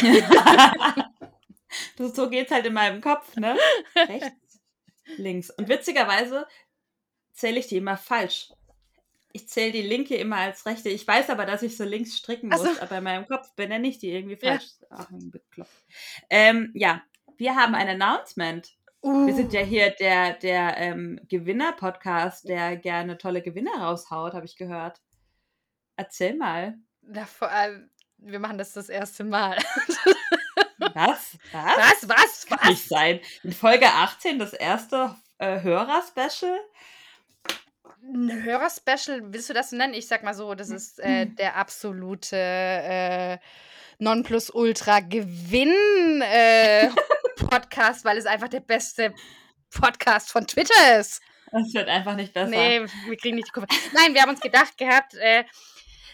du, so geht's halt in meinem Kopf, ne? Rechts, links. Und witzigerweise zähle ich die immer falsch. Ich zähle die linke immer als rechte. Ich weiß aber, dass ich so links stricken Ach muss, so. aber in meinem Kopf benenne ich die irgendwie Ja. falsch. Ach, ein bekloppt. Ähm, ja, wir haben ein Announcement. Uh, Wir sind ja hier der, der ähm, Gewinner-Podcast, der gerne tolle Gewinner raushaut, habe ich gehört. Erzähl mal. na, vor allem, wir machen das das erste Mal. Was? Was? Was, was, Kann was? nicht sein. In Folge 18 das erste äh, Hörer-Special. Ein Hörerspecial, willst du das nennen? Ich sag mal so, das ist äh, der absolute äh, Nonplusultra-Gewinn äh, weil es einfach der beste Podcast von Twitter ist. Das wird einfach nicht besser. Nee, wir kriegen nicht die Kurve. Nein, wir haben uns gedacht gehabt, äh,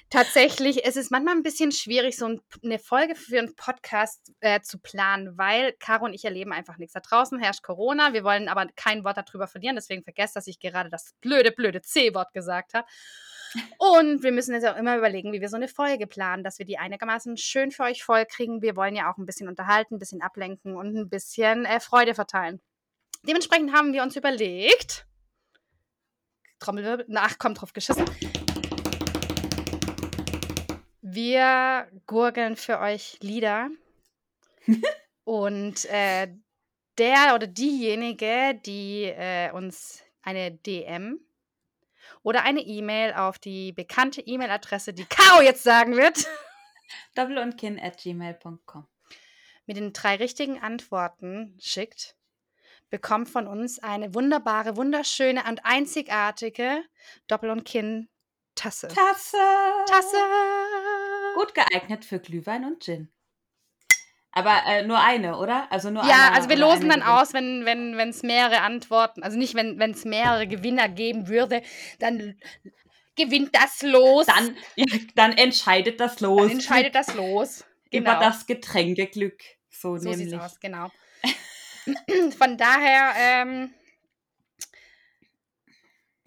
tatsächlich, es ist manchmal ein bisschen schwierig, so ein, eine Folge für einen Podcast äh, zu planen, weil Caro und ich erleben einfach nichts. Da draußen herrscht Corona, wir wollen aber kein Wort darüber verlieren, deswegen vergesst, dass ich gerade das blöde, blöde C-Wort gesagt habe. Und wir müssen jetzt auch immer überlegen, wie wir so eine Folge planen, dass wir die einigermaßen schön für euch voll kriegen. Wir wollen ja auch ein bisschen unterhalten, ein bisschen ablenken und ein bisschen äh, Freude verteilen. Dementsprechend haben wir uns überlegt, Trommelwirbel, ach, kommt drauf geschissen. Wir gurgeln für euch Lieder. Und äh, der oder diejenige, die äh, uns eine DM oder eine E-Mail auf die bekannte E-Mail-Adresse, die Caro jetzt sagen wird, Doppel und at gmail.com. mit den drei richtigen Antworten schickt, bekommt von uns eine wunderbare, wunderschöne und einzigartige Doppel- und Kinn-Tasse. Tasse! Tasse! Gut geeignet für Glühwein und Gin. Aber äh, nur eine, oder? Also nur Ja, einer also wir losen eine dann gewinnt. aus, wenn wenn wenn, es mehrere Antworten, also nicht, wenn es mehrere Gewinner geben würde, dann gewinnt das Los. Dann, ja, dann entscheidet das los. dann entscheidet das Los. Genau. über das Getränkeglück. So, so nämlich. sieht's aus, genau. Von daher, ähm,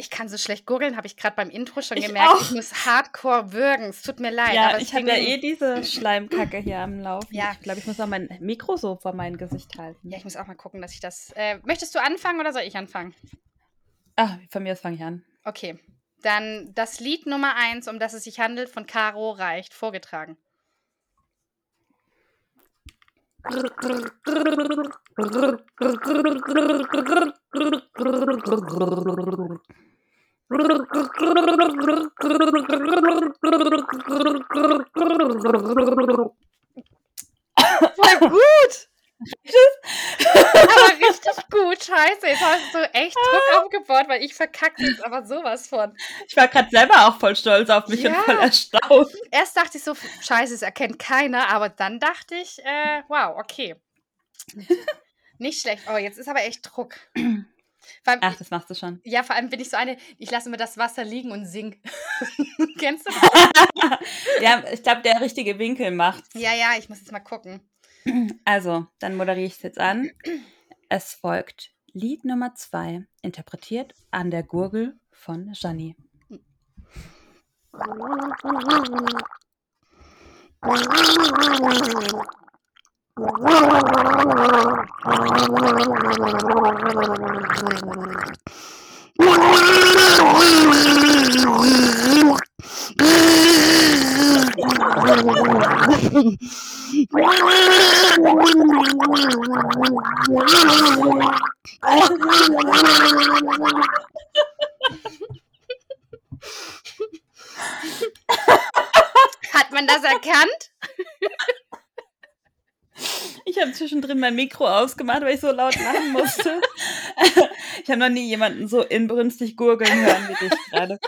ich kann so schlecht gurgeln, habe ich gerade beim Intro schon Ich gemerkt. auch. Ich muss hardcore würgen. Es tut mir leid. Ja, ich habe ja eh diese Schleimkacke hier am Laufen. Ja. Ich glaube, ich muss auch mein Mikro so vor mein Gesicht halten. Ja, ich muss auch mal gucken, dass ich das. Äh, möchtest du anfangen oder soll ich anfangen? Ah, von mir aus fange ich an. Okay. Dann das Lied Nummer eins, um das es sich handelt, von Caro reicht, vorgetragen. Voll gut! Aber richtig gut, scheiße. Jetzt hast du echt Druck aufgebaut. Weil ich verkacke jetzt aber sowas von. Ich war gerade selber auch voll stolz auf mich Ja. und voll erstaunt. Erst dachte ich so, scheiße, es erkennt keiner, aber dann dachte ich, äh, wow, okay. Nicht schlecht. Oh, jetzt ist aber echt Druck. Vor allem, Ach, das machst du schon. ja, vor allem bin ich so eine, ich lasse immer das Wasser liegen und sing. Kennst du das? Ja, ich glaube, der richtige Winkel macht's. Ja, ja, ich muss jetzt mal gucken. Also, dann moderiere ich es jetzt an. Es folgt Lied Nummer zwei, interpretiert an der Gurgel von Gianni. Hat man das erkannt? Ich habe zwischendrin mein Mikro ausgemacht, weil ich so laut lachen musste. ich habe noch nie jemanden so inbrünstig gurgeln hören wie dich gerade.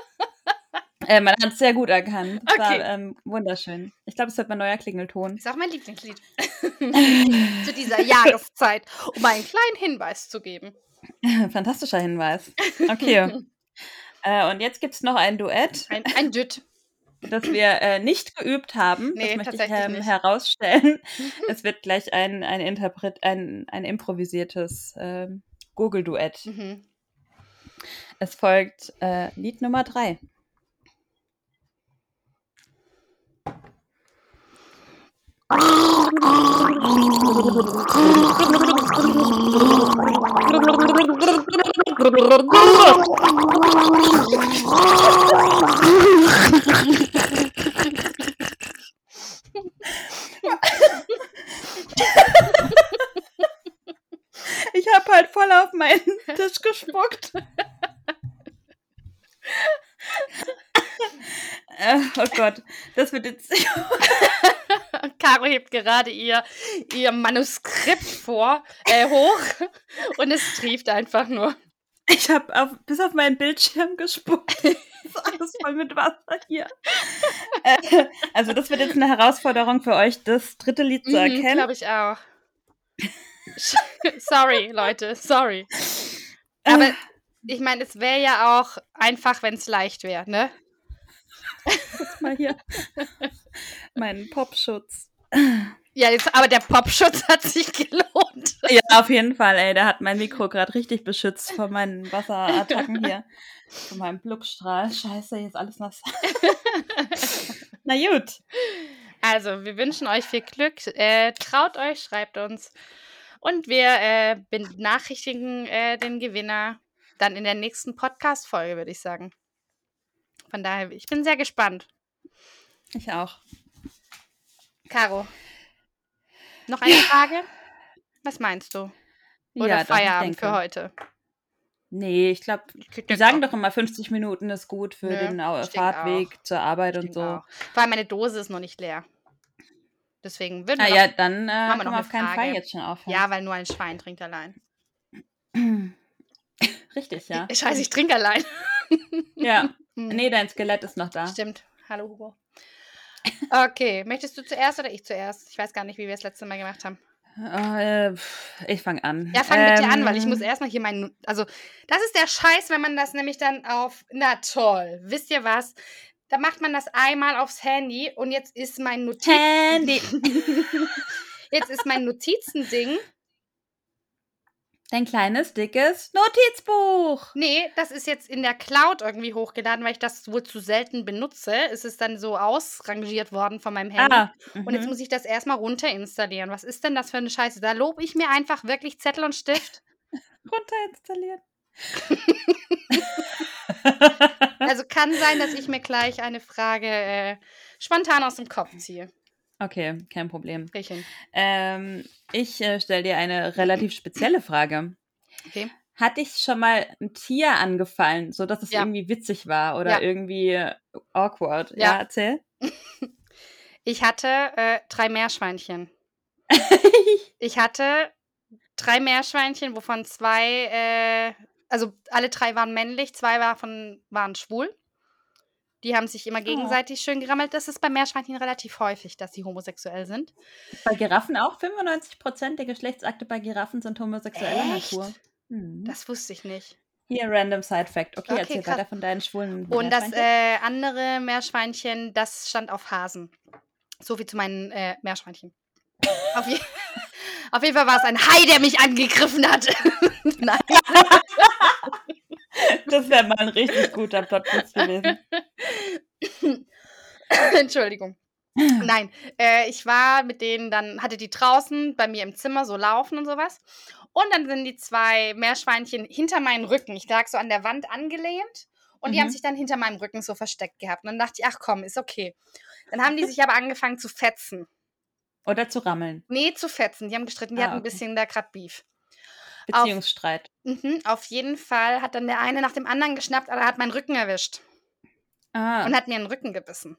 Äh, man hat es sehr gut erkannt. Es Okay. war ähm, wunderschön. Ich glaube, es wird mein neuer Klingelton. Ist auch mein Lieblingslied. Zu dieser Jahreszeit, um einen kleinen Hinweis zu geben. Fantastischer Hinweis. Okay. äh, und jetzt gibt es noch ein Duett, Ein, ein Düt. Das wir äh, nicht geübt haben. Nee, das möchte ich ähm, nicht. herausstellen. es wird gleich ein, ein Interpret, ein, ein improvisiertes ähm, Gurgelduett. Mhm. Es folgt äh, Lied Nummer drei. Ich habe halt voll auf meinen Tisch gespuckt. Äh, oh Gott, das wird jetzt. Caro hebt gerade ihr, ihr Manuskript vor, äh, hoch und es trieft einfach nur. Ich habe auf, bis auf meinen Bildschirm gespuckt. ist alles voll mit Wasser hier. Äh, also, das wird jetzt eine Herausforderung für euch, das dritte Lied zu Mhm, erkennen. Glaube ich auch. sorry, Leute, sorry. Aber Äh, ich meine, es wäre ja auch einfach, wenn es leicht wäre, ne? mal hier. Meinen Popschutz. Ja, jetzt, aber der Popschutz hat sich gelohnt. Ja, auf jeden Fall, ey. Der hat mein Mikro gerade richtig beschützt vor meinen Wasserattacken hier. Von meinem Blubstrahl. Scheiße, ist alles nass. Na gut. Also, wir wünschen euch viel Glück. Äh, traut euch, schreibt uns. Und wir äh, benachrichtigen äh, den Gewinner dann in der nächsten Podcast-Folge, würde ich sagen. Von daher, ich bin sehr gespannt. Ich auch. Caro, noch eine Frage? Was meinst du? Oder ja, Feierabend für heute? Nee, ich glaube, die sagen doch immer, 50 Minuten ist gut für Nö, den ich denk Fahrtweg auch. zur Arbeit und so. auch. Vor allem meine Dose ist noch nicht leer. Deswegen würden wir ja, noch, dann äh, wir noch wir eine auf keinen Frage. Fall jetzt schon aufhören. Ja, weil nur ein Schwein trinkt allein. Richtig, ja. Scheiße, ich trinke allein. Ja. Hm. Nee, dein Skelett ist noch da. Stimmt. Hallo Hugo. Okay, möchtest du zuerst oder ich zuerst? Ich weiß gar nicht, wie wir es letzte Mal gemacht haben. Äh, pff, ich fange an. Ja, fang mit dir an, weil ich Ähm, muss erstmal hier meinen. Also, das ist der Scheiß, wenn man das nämlich dann auf. Na toll. Wisst ihr was? Da macht man das einmal aufs Handy und jetzt ist mein Notiz. Handy. Jetzt ist mein Notizending. Dein kleines, dickes Notizbuch. Nee, das ist jetzt in der Cloud irgendwie hochgeladen, weil ich das wohl zu selten benutze. Es ist dann so ausrangiert worden von meinem Handy. Ah, Und jetzt mhm. muss ich das erstmal runter installieren. Was ist denn das für eine Scheiße? Da lobe ich mir einfach wirklich Zettel und Stift. runter installieren. Also kann sein, dass ich mir gleich eine Frage äh, spontan aus dem Kopf ziehe. Okay, kein Problem. Ähm, ich äh, stelle dir eine relativ spezielle Frage. Okay. Hat dich schon mal ein Tier angefallen, so dass es Ja. irgendwie witzig war oder Ja. irgendwie awkward? Ja. Ja, erzähl. Ich hatte äh, drei Meerschweinchen. Ich hatte drei Meerschweinchen, wovon zwei äh, also alle drei waren männlich, zwei davon waren schwul. Die haben sich immer Oh. gegenseitig schön gerammelt. Das ist bei Meerschweinchen relativ häufig, dass sie homosexuell sind. Bei Giraffen auch 95% der Geschlechtsakte bei Giraffen sind homosexueller Echt? Natur. Mhm. Das wusste ich nicht. Hier random Side Fact. Okay, Okay, erzähl krass. weiter von deinen schwulen Und das äh, andere Meerschweinchen, das stand auf Hasen. So viel zu meinen äh, Meerschweinchen. Auf, je auf jeden Fall war es ein Hai, der mich angegriffen hat. Nein. Das wäre mal ein richtig guter Plotwitz gewesen. Entschuldigung. Nein, äh, ich war mit denen dann, hatte die draußen bei mir im Zimmer so laufen und sowas. Und dann sind die zwei Meerschweinchen hinter meinen Rücken. Ich lag so an der Wand angelehnt und die haben Mhm. sich dann hinter meinem Rücken so versteckt gehabt. Und dann dachte ich, ach komm, ist okay. Dann haben die sich aber angefangen zu fetzen. Oder zu rammeln. Nee, zu fetzen. Die haben gestritten, die Ah, hatten ein bisschen da grad Beef. Beziehungsstreit. Mhm, auf jeden Fall hat dann der eine nach dem anderen geschnappt, aber er hat meinen Rücken erwischt Ah. und hat mir den Rücken gebissen.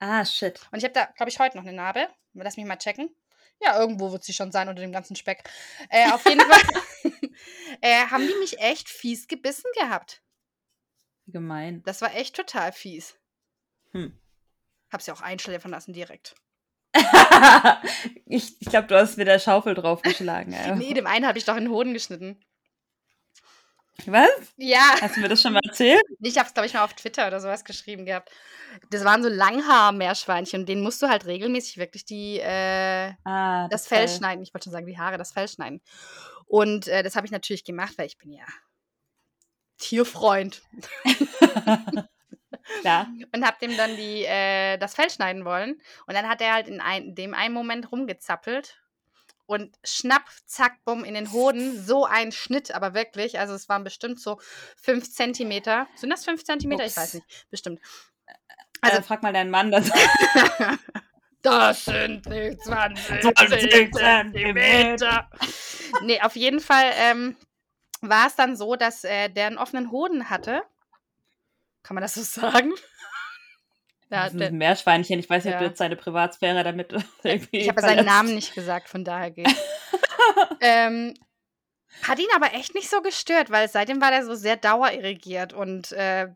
ah, shit. Und ich habe da, glaube ich, heute noch eine Narbe. Lass mich mal checken. Ja, irgendwo wird sie schon sein unter dem ganzen Speck. Äh, auf jeden Fall äh, haben die mich echt fies gebissen gehabt. Gemein. Das war echt total fies. Hm. Hab sie auch einschläfern lassen direkt. ich ich glaube, du hast mit der Schaufel draufgeschlagen. Nee, dem einen habe ich doch in den Hoden geschnitten. Was? Ja, Hast du mir das schon mal erzählt? ich habe es, glaube ich, mal auf Twitter oder sowas geschrieben gehabt. Das waren so Langhaar-Meerschweinchen und denen musst du halt regelmäßig wirklich die, äh, Ah, das Fell schneiden. Ich wollte schon sagen, die Haare, das Fell schneiden. Und äh, das habe ich natürlich gemacht, weil ich bin ja Tierfreund. Ja. Und habe dem dann die, äh, das Fell schneiden wollen. Und dann hat er halt in, ein, in dem einen Moment rumgezappelt. Und schnapp, zack, bumm, in den Hoden. So ein Schnitt, aber wirklich. Also es waren bestimmt so fünf Zentimeter. Sind das fünf Zentimeter? Ich weiß Ups. nicht. Bestimmt. Also Also- frag mal deinen Mann. Das Das sind nicht 20 20 Zentimeter. nee, auf jeden Fall ähm, war es dann so, dass äh, der einen offenen Hoden hatte. Kann man das so sagen? Ja, das ist ein Meerschweinchen. Ich weiß nicht, ob du Ja. jetzt seine Privatsphäre damit irgendwie. ich habe ja seinen. Namen nicht gesagt, von daher geht. ähm, hat ihn aber echt nicht so gestört, weil seitdem war der so sehr dauerirrigiert und äh,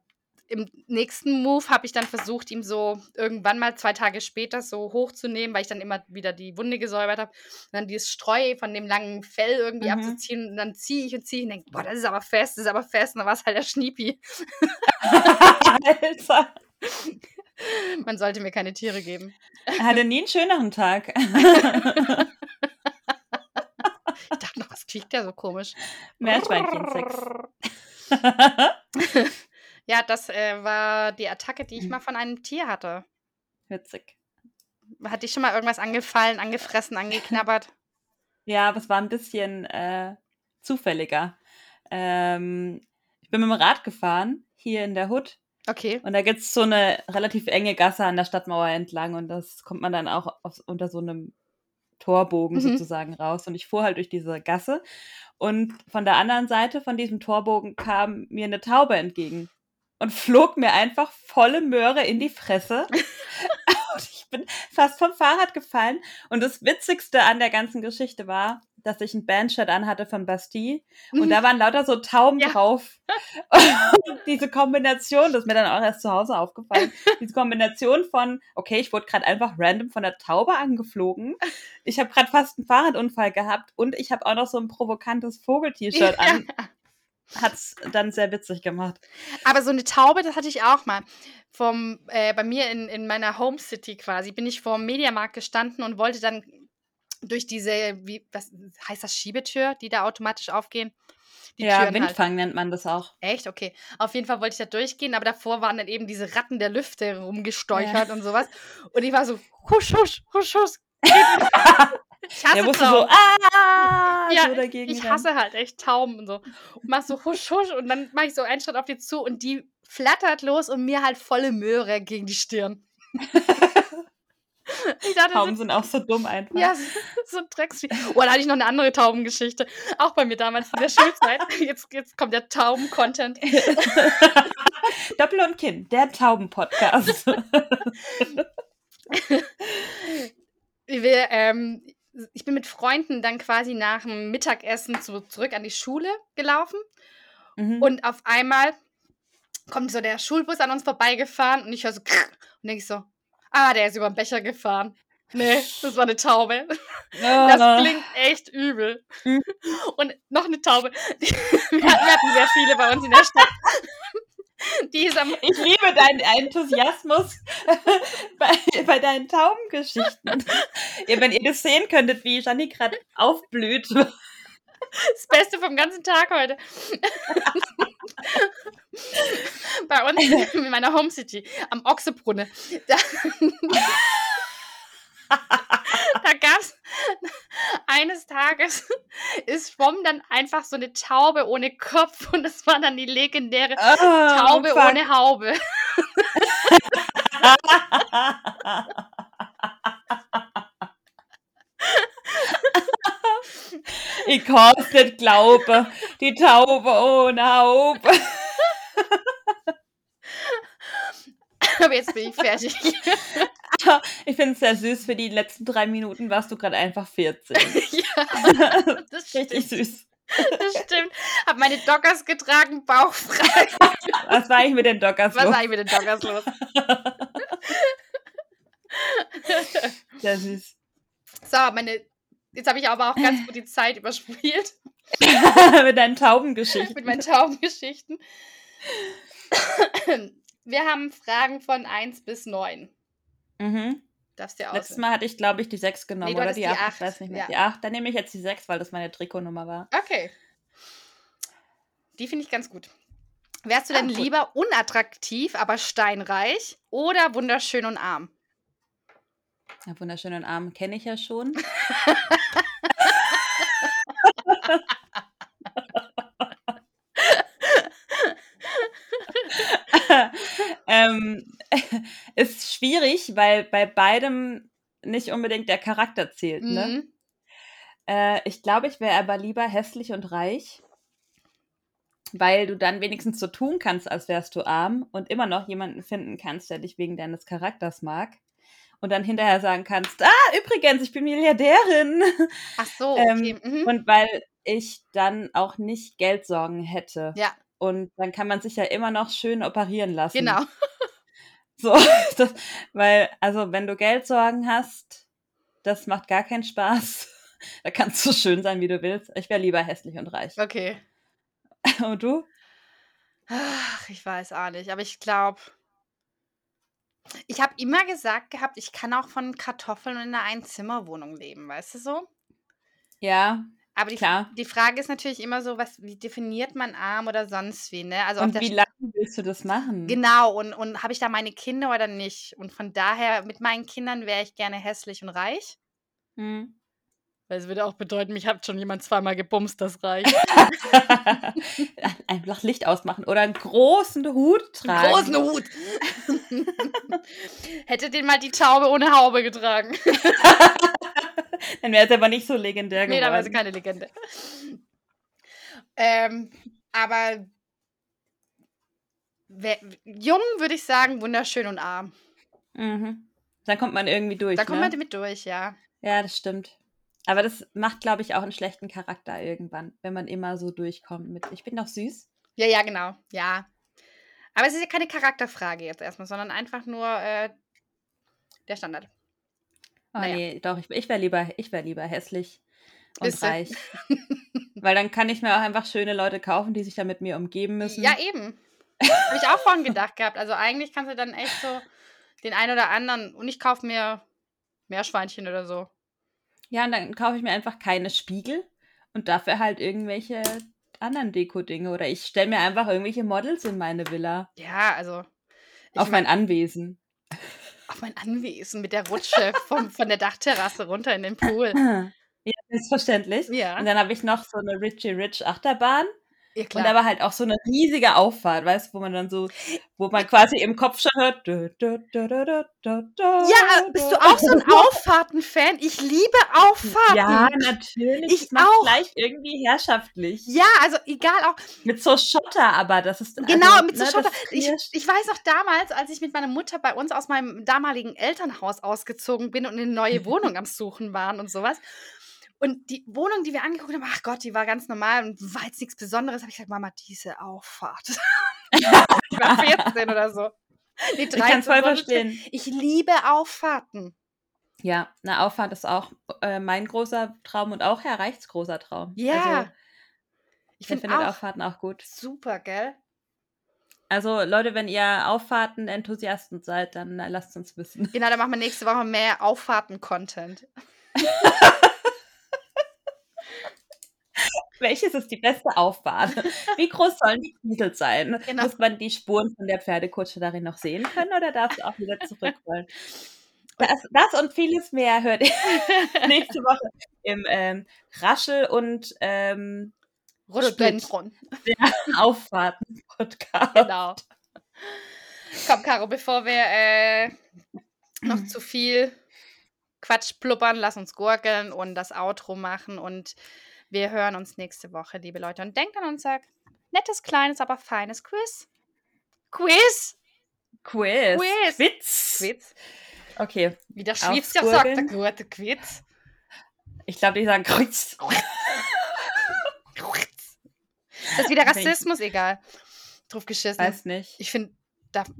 im nächsten Move habe ich dann versucht, ihm so irgendwann mal zwei Tage später so hochzunehmen, weil ich dann immer wieder die Wunde gesäubert habe. Und dann dieses Streu von dem langen Fell irgendwie Mhm. abzuziehen und dann ziehe ich und ziehe und denke, boah, das ist aber fest, das ist aber fest. Und dann war es halt der Schniepi. Alter. Man sollte mir keine Tiere geben. Er hatte nie einen schöneren Tag. Ich dachte noch, was quiekt der so komisch? Meerschweinchensex. Ja, das äh, war die Attacke, die ich mal von einem Tier hatte. Witzig. Hat dich schon mal irgendwas angefallen, angefressen, angeknabbert? Ja, aber es war ein bisschen äh, zufälliger. Ähm, ich bin mit dem Rad gefahren, hier in der Hood. Okay. Und da gibt es so eine relativ enge Gasse an der Stadtmauer entlang. Und das kommt man dann auch auf, unter so einem Torbogen Mhm. sozusagen raus. Und ich fuhr halt durch diese Gasse. Und von der anderen Seite von diesem Torbogen kam mir eine Taube entgegen. Und flog mir einfach volle Möhre in die Fresse. und ich bin fast vom Fahrrad gefallen. Und das Witzigste an der ganzen Geschichte war, dass ich ein Bandshirt anhatte von Bastille. Und da waren lauter so Tauben Mhm. Ja. drauf. Und diese Kombination, das ist mir dann auch erst zu Hause aufgefallen, diese Kombination von, okay, ich wurde gerade einfach random von der Taube angeflogen. Ich habe gerade fast einen Fahrradunfall gehabt und ich habe auch noch so ein provokantes Vogel-T-Shirt an. Hat's dann sehr witzig gemacht. Aber so eine Taube, das hatte ich auch mal. Vom, äh, bei mir in, in meiner Home City quasi bin ich vor dem Mediamarkt gestanden und wollte dann durch diese, wie, was heißt das, Schiebetür, die da automatisch aufgehen? Die ja, Türen halt. Windfang nennt man das auch. Echt? Okay. Auf jeden Fall wollte ich da durchgehen, aber davor waren dann eben diese Ratten der Lüfte rumgesteuchert und sowas. Und ich war so, husch, husch, husch, husch. Ich hasse Der musste so, Tauben. ah, Ja, so Ich hasse halt echt Tauben und so. Und mach so husch, husch und dann mache ich so einen Schritt auf die zu und die flattert los und mir halt volle Möhre gegen die Stirn. ich dachte, Tauben sind auch so dumm einfach. ja, so, ein Drecksvieh. Oh, da hatte ich noch eine andere Taubengeschichte. Auch bei mir damals in der Schulzeit. Jetzt, jetzt kommt der Tauben-Content. Doppel und Kinn, der Tauben-Podcast. Wir, ähm, ich bin mit Freunden dann quasi nach dem Mittagessen zu, zurück an die Schule gelaufen. Mhm. Und auf einmal kommt so der Schulbus an uns vorbeigefahren und ich höre so und denke so, ah, der ist über den Becher gefahren. Nee, das war eine Taube. Das Ah. klingt echt übel. Und noch eine Taube. Wir hatten, wir hatten sehr viele bei uns in der Stadt. Die ist am Ich liebe deinen Enthusiasmus bei, bei deinen Taubengeschichten. ja, wenn ihr das sehen könntet, wie Janni gerade aufblüht. das Beste vom ganzen Tag heute. Bei uns in meiner Home City am Ochsebrunne. Da, da gab es eines Tages, es schwamm dann einfach so eine Taube ohne Kopf und das war dann die legendäre Ah, Taube fuck. ohne Haube. Ich kann's nicht glauben. Die Taube ohne Haube. Aber jetzt bin ich fertig. Ich finde es sehr süß. Für die letzten drei Minuten warst du gerade einfach 14. ja, das Richtig stimmt. süß. Das stimmt. Hab meine Dockers getragen, bauchfrei. Was war ich mit den Dockers Was los? war ich mit den Dockers los? Sehr süß. So, meine. Jetzt habe ich aber auch ganz gut die Zeit überspielt mit deinen Taubengeschichten. mit meinen Taubengeschichten. Wir haben Fragen von 1 bis 9. Mhm. Darfst dir Letztes aussuchen. Mal hatte ich, glaube ich, die 6 genommen. Nee, du oder die die 8. Ich weiß nicht mehr. ja. Die 8. Dann nehme ich jetzt die 6, weil das meine Trikotnummer war. Okay. Die finde ich ganz gut. Wärst du Ah, denn gut. lieber unattraktiv, aber steinreich oder wunderschön und arm? Ja, wunderschönen Arm kenne ich ja schon. ähm, ist schwierig, weil bei beidem nicht unbedingt der Charakter zählt. Ne? Mhm. Äh, ich glaube, ich wäre aber lieber hässlich und reich, weil du dann wenigstens so tun kannst, als wärst du arm und immer noch jemanden finden kannst, der dich wegen deines Charakters mag. Und dann hinterher sagen kannst, ah, übrigens, ich bin Milliardärin. Ach so, Ähm, okay. mhm. Und weil ich dann auch nicht Geldsorgen hätte. Ja, Und dann kann man sich ja immer noch schön operieren lassen. genau. So, das, weil, also wenn du Geldsorgen hast, das macht gar keinen Spaß. Da kannst du so schön sein, wie du willst. Ich wäre lieber hässlich und reich. Okay. Und du? Ach, ich weiß auch nicht, aber ich glaube, ich habe immer gesagt gehabt, ich kann auch von Kartoffeln in einer Einzimmerwohnung leben, weißt du so? Ja, Aber die, klar. die Frage ist natürlich immer so, was, wie definiert man arm oder sonst wie, ne? Also Und wie lange willst du das machen? Genau, und, und habe ich da meine Kinder oder nicht? Und von daher, mit meinen Kindern wäre ich gerne hässlich und reich. Hm. Weil es würde auch bedeuten, mich hat schon jemand zweimal gebumst, das reicht. Einfach Licht ausmachen oder einen großen Hut tragen. Großen Hut. Hätte den mal die Taube ohne Haube getragen. Dann wäre es aber nicht so legendär Nee, da war sie geworden. keine Legende. Ähm, aber jung würde ich sagen, wunderschön und arm. mhm. Dann kommt man irgendwie durch. Da kommt ne? man damit durch, ja. Ja, das stimmt. Aber das macht, glaube ich, auch einen schlechten Charakter irgendwann, wenn man immer so durchkommt mit Ich bin doch süß. Ja, ja, genau. Ja. Aber es ist ja keine Charakterfrage jetzt erstmal, sondern einfach nur äh, der Standard. Oh Naja. nee, doch, ich, ich wäre lieber, ich wär lieber hässlich und Bist du? reich. Weil dann kann ich mir auch einfach schöne Leute kaufen, die sich da mit mir umgeben müssen. Ja, eben. Habe ich auch vorhin gedacht gehabt. Also eigentlich kannst du dann echt so den einen oder anderen und ich kaufe mir Meerschweinchen oder so. Ja, und dann kaufe ich mir einfach keine Spiegel und dafür halt irgendwelche anderen Deko-Dinge. Oder ich stelle mir einfach irgendwelche Models in meine Villa. Ja, also. Auf mein, mein Anwesen. auf mein Anwesen mit der Rutsche vom, von der Dachterrasse runter in den Pool. Ja, selbstverständlich. Ja, Und dann habe ich noch so eine Richie Rich Achterbahn. Ja Und klar. aber halt auch so eine riesige Auffahrt, weißt du, wo man dann so, wo man quasi im Kopf schon hört. dö, dö, dö, ja, bist du auch so ein Auffahrten-Fan? Ich liebe Auffahrten. Ja, natürlich. Ich das auch. gleich irgendwie herrschaftlich. Ja, also egal auch. Mit so Schotter, aber das ist Genau, also, mit so ne, Schotter. Ich, ich weiß noch damals, als ich mit meiner Mutter bei uns aus meinem damaligen Elternhaus ausgezogen bin und eine neue Wohnung am Suchen waren und sowas. Und die Wohnung, die wir angeguckt haben, ach Gott, die war ganz normal und war jetzt nichts Besonderes. Habe ich gesagt, Mama, diese Auffahrt. ich war 14 oder so. Nee, ich kann es voll verstehen. Ich liebe Auffahrten. Ja, eine Auffahrt ist auch äh, mein großer Traum und auch Herr Reichs großer Traum. Ja. Also, ich find finde Auffahrten auch gut. Super, gell? Also Leute, wenn ihr Auffahrten-Enthusiasten seid, dann lasst uns wissen. Genau, dann machen wir nächste Woche mehr Auffahrten-Content. Welches ist die beste Auffahrt? Wie groß sollen die Kiesel sein? Genau. Muss man die Spuren von der Pferdekutsche darin noch sehen können oder darf es auch wieder zurückrollen? Das, das und vieles mehr hört ihr nächste Woche im ähm, Raschel und ähm, Rhododendron. Der Auffahrten-Podcast. Genau. Komm, Caro, bevor wir äh, noch zu viel Quatsch pluppern, lass uns gurgeln und das Outro machen und wir hören uns nächste Woche, liebe Leute. Und denkt an unser nettes, kleines, aber feines Quiz. Quiz! Quiz. Quiz. Quiz. Quiz. Okay. Wie der Schweizer sagt, der gute Quiz. Ich glaube, die sagen Quiz. Das ist wieder Rassismus, egal. Drauf geschissen. Weiß nicht. Ich finde,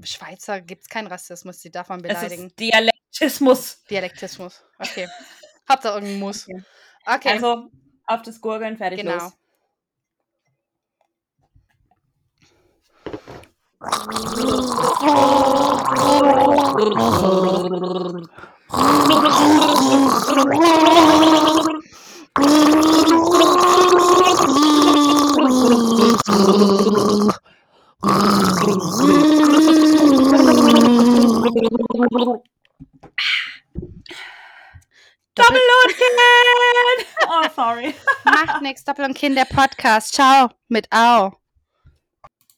Schweizer gibt es keinen Rassismus, die darf man beleidigen. Es ist Dialektismus. Dialektismus. Okay. Hauptsache irgendein Muss. Okay. okay. Also auf das Gurgeln, fertig genau. los. Double und Kind! Oh, sorry. Macht nichts, Doppel und Kind, der Podcast. Ciao mit Au.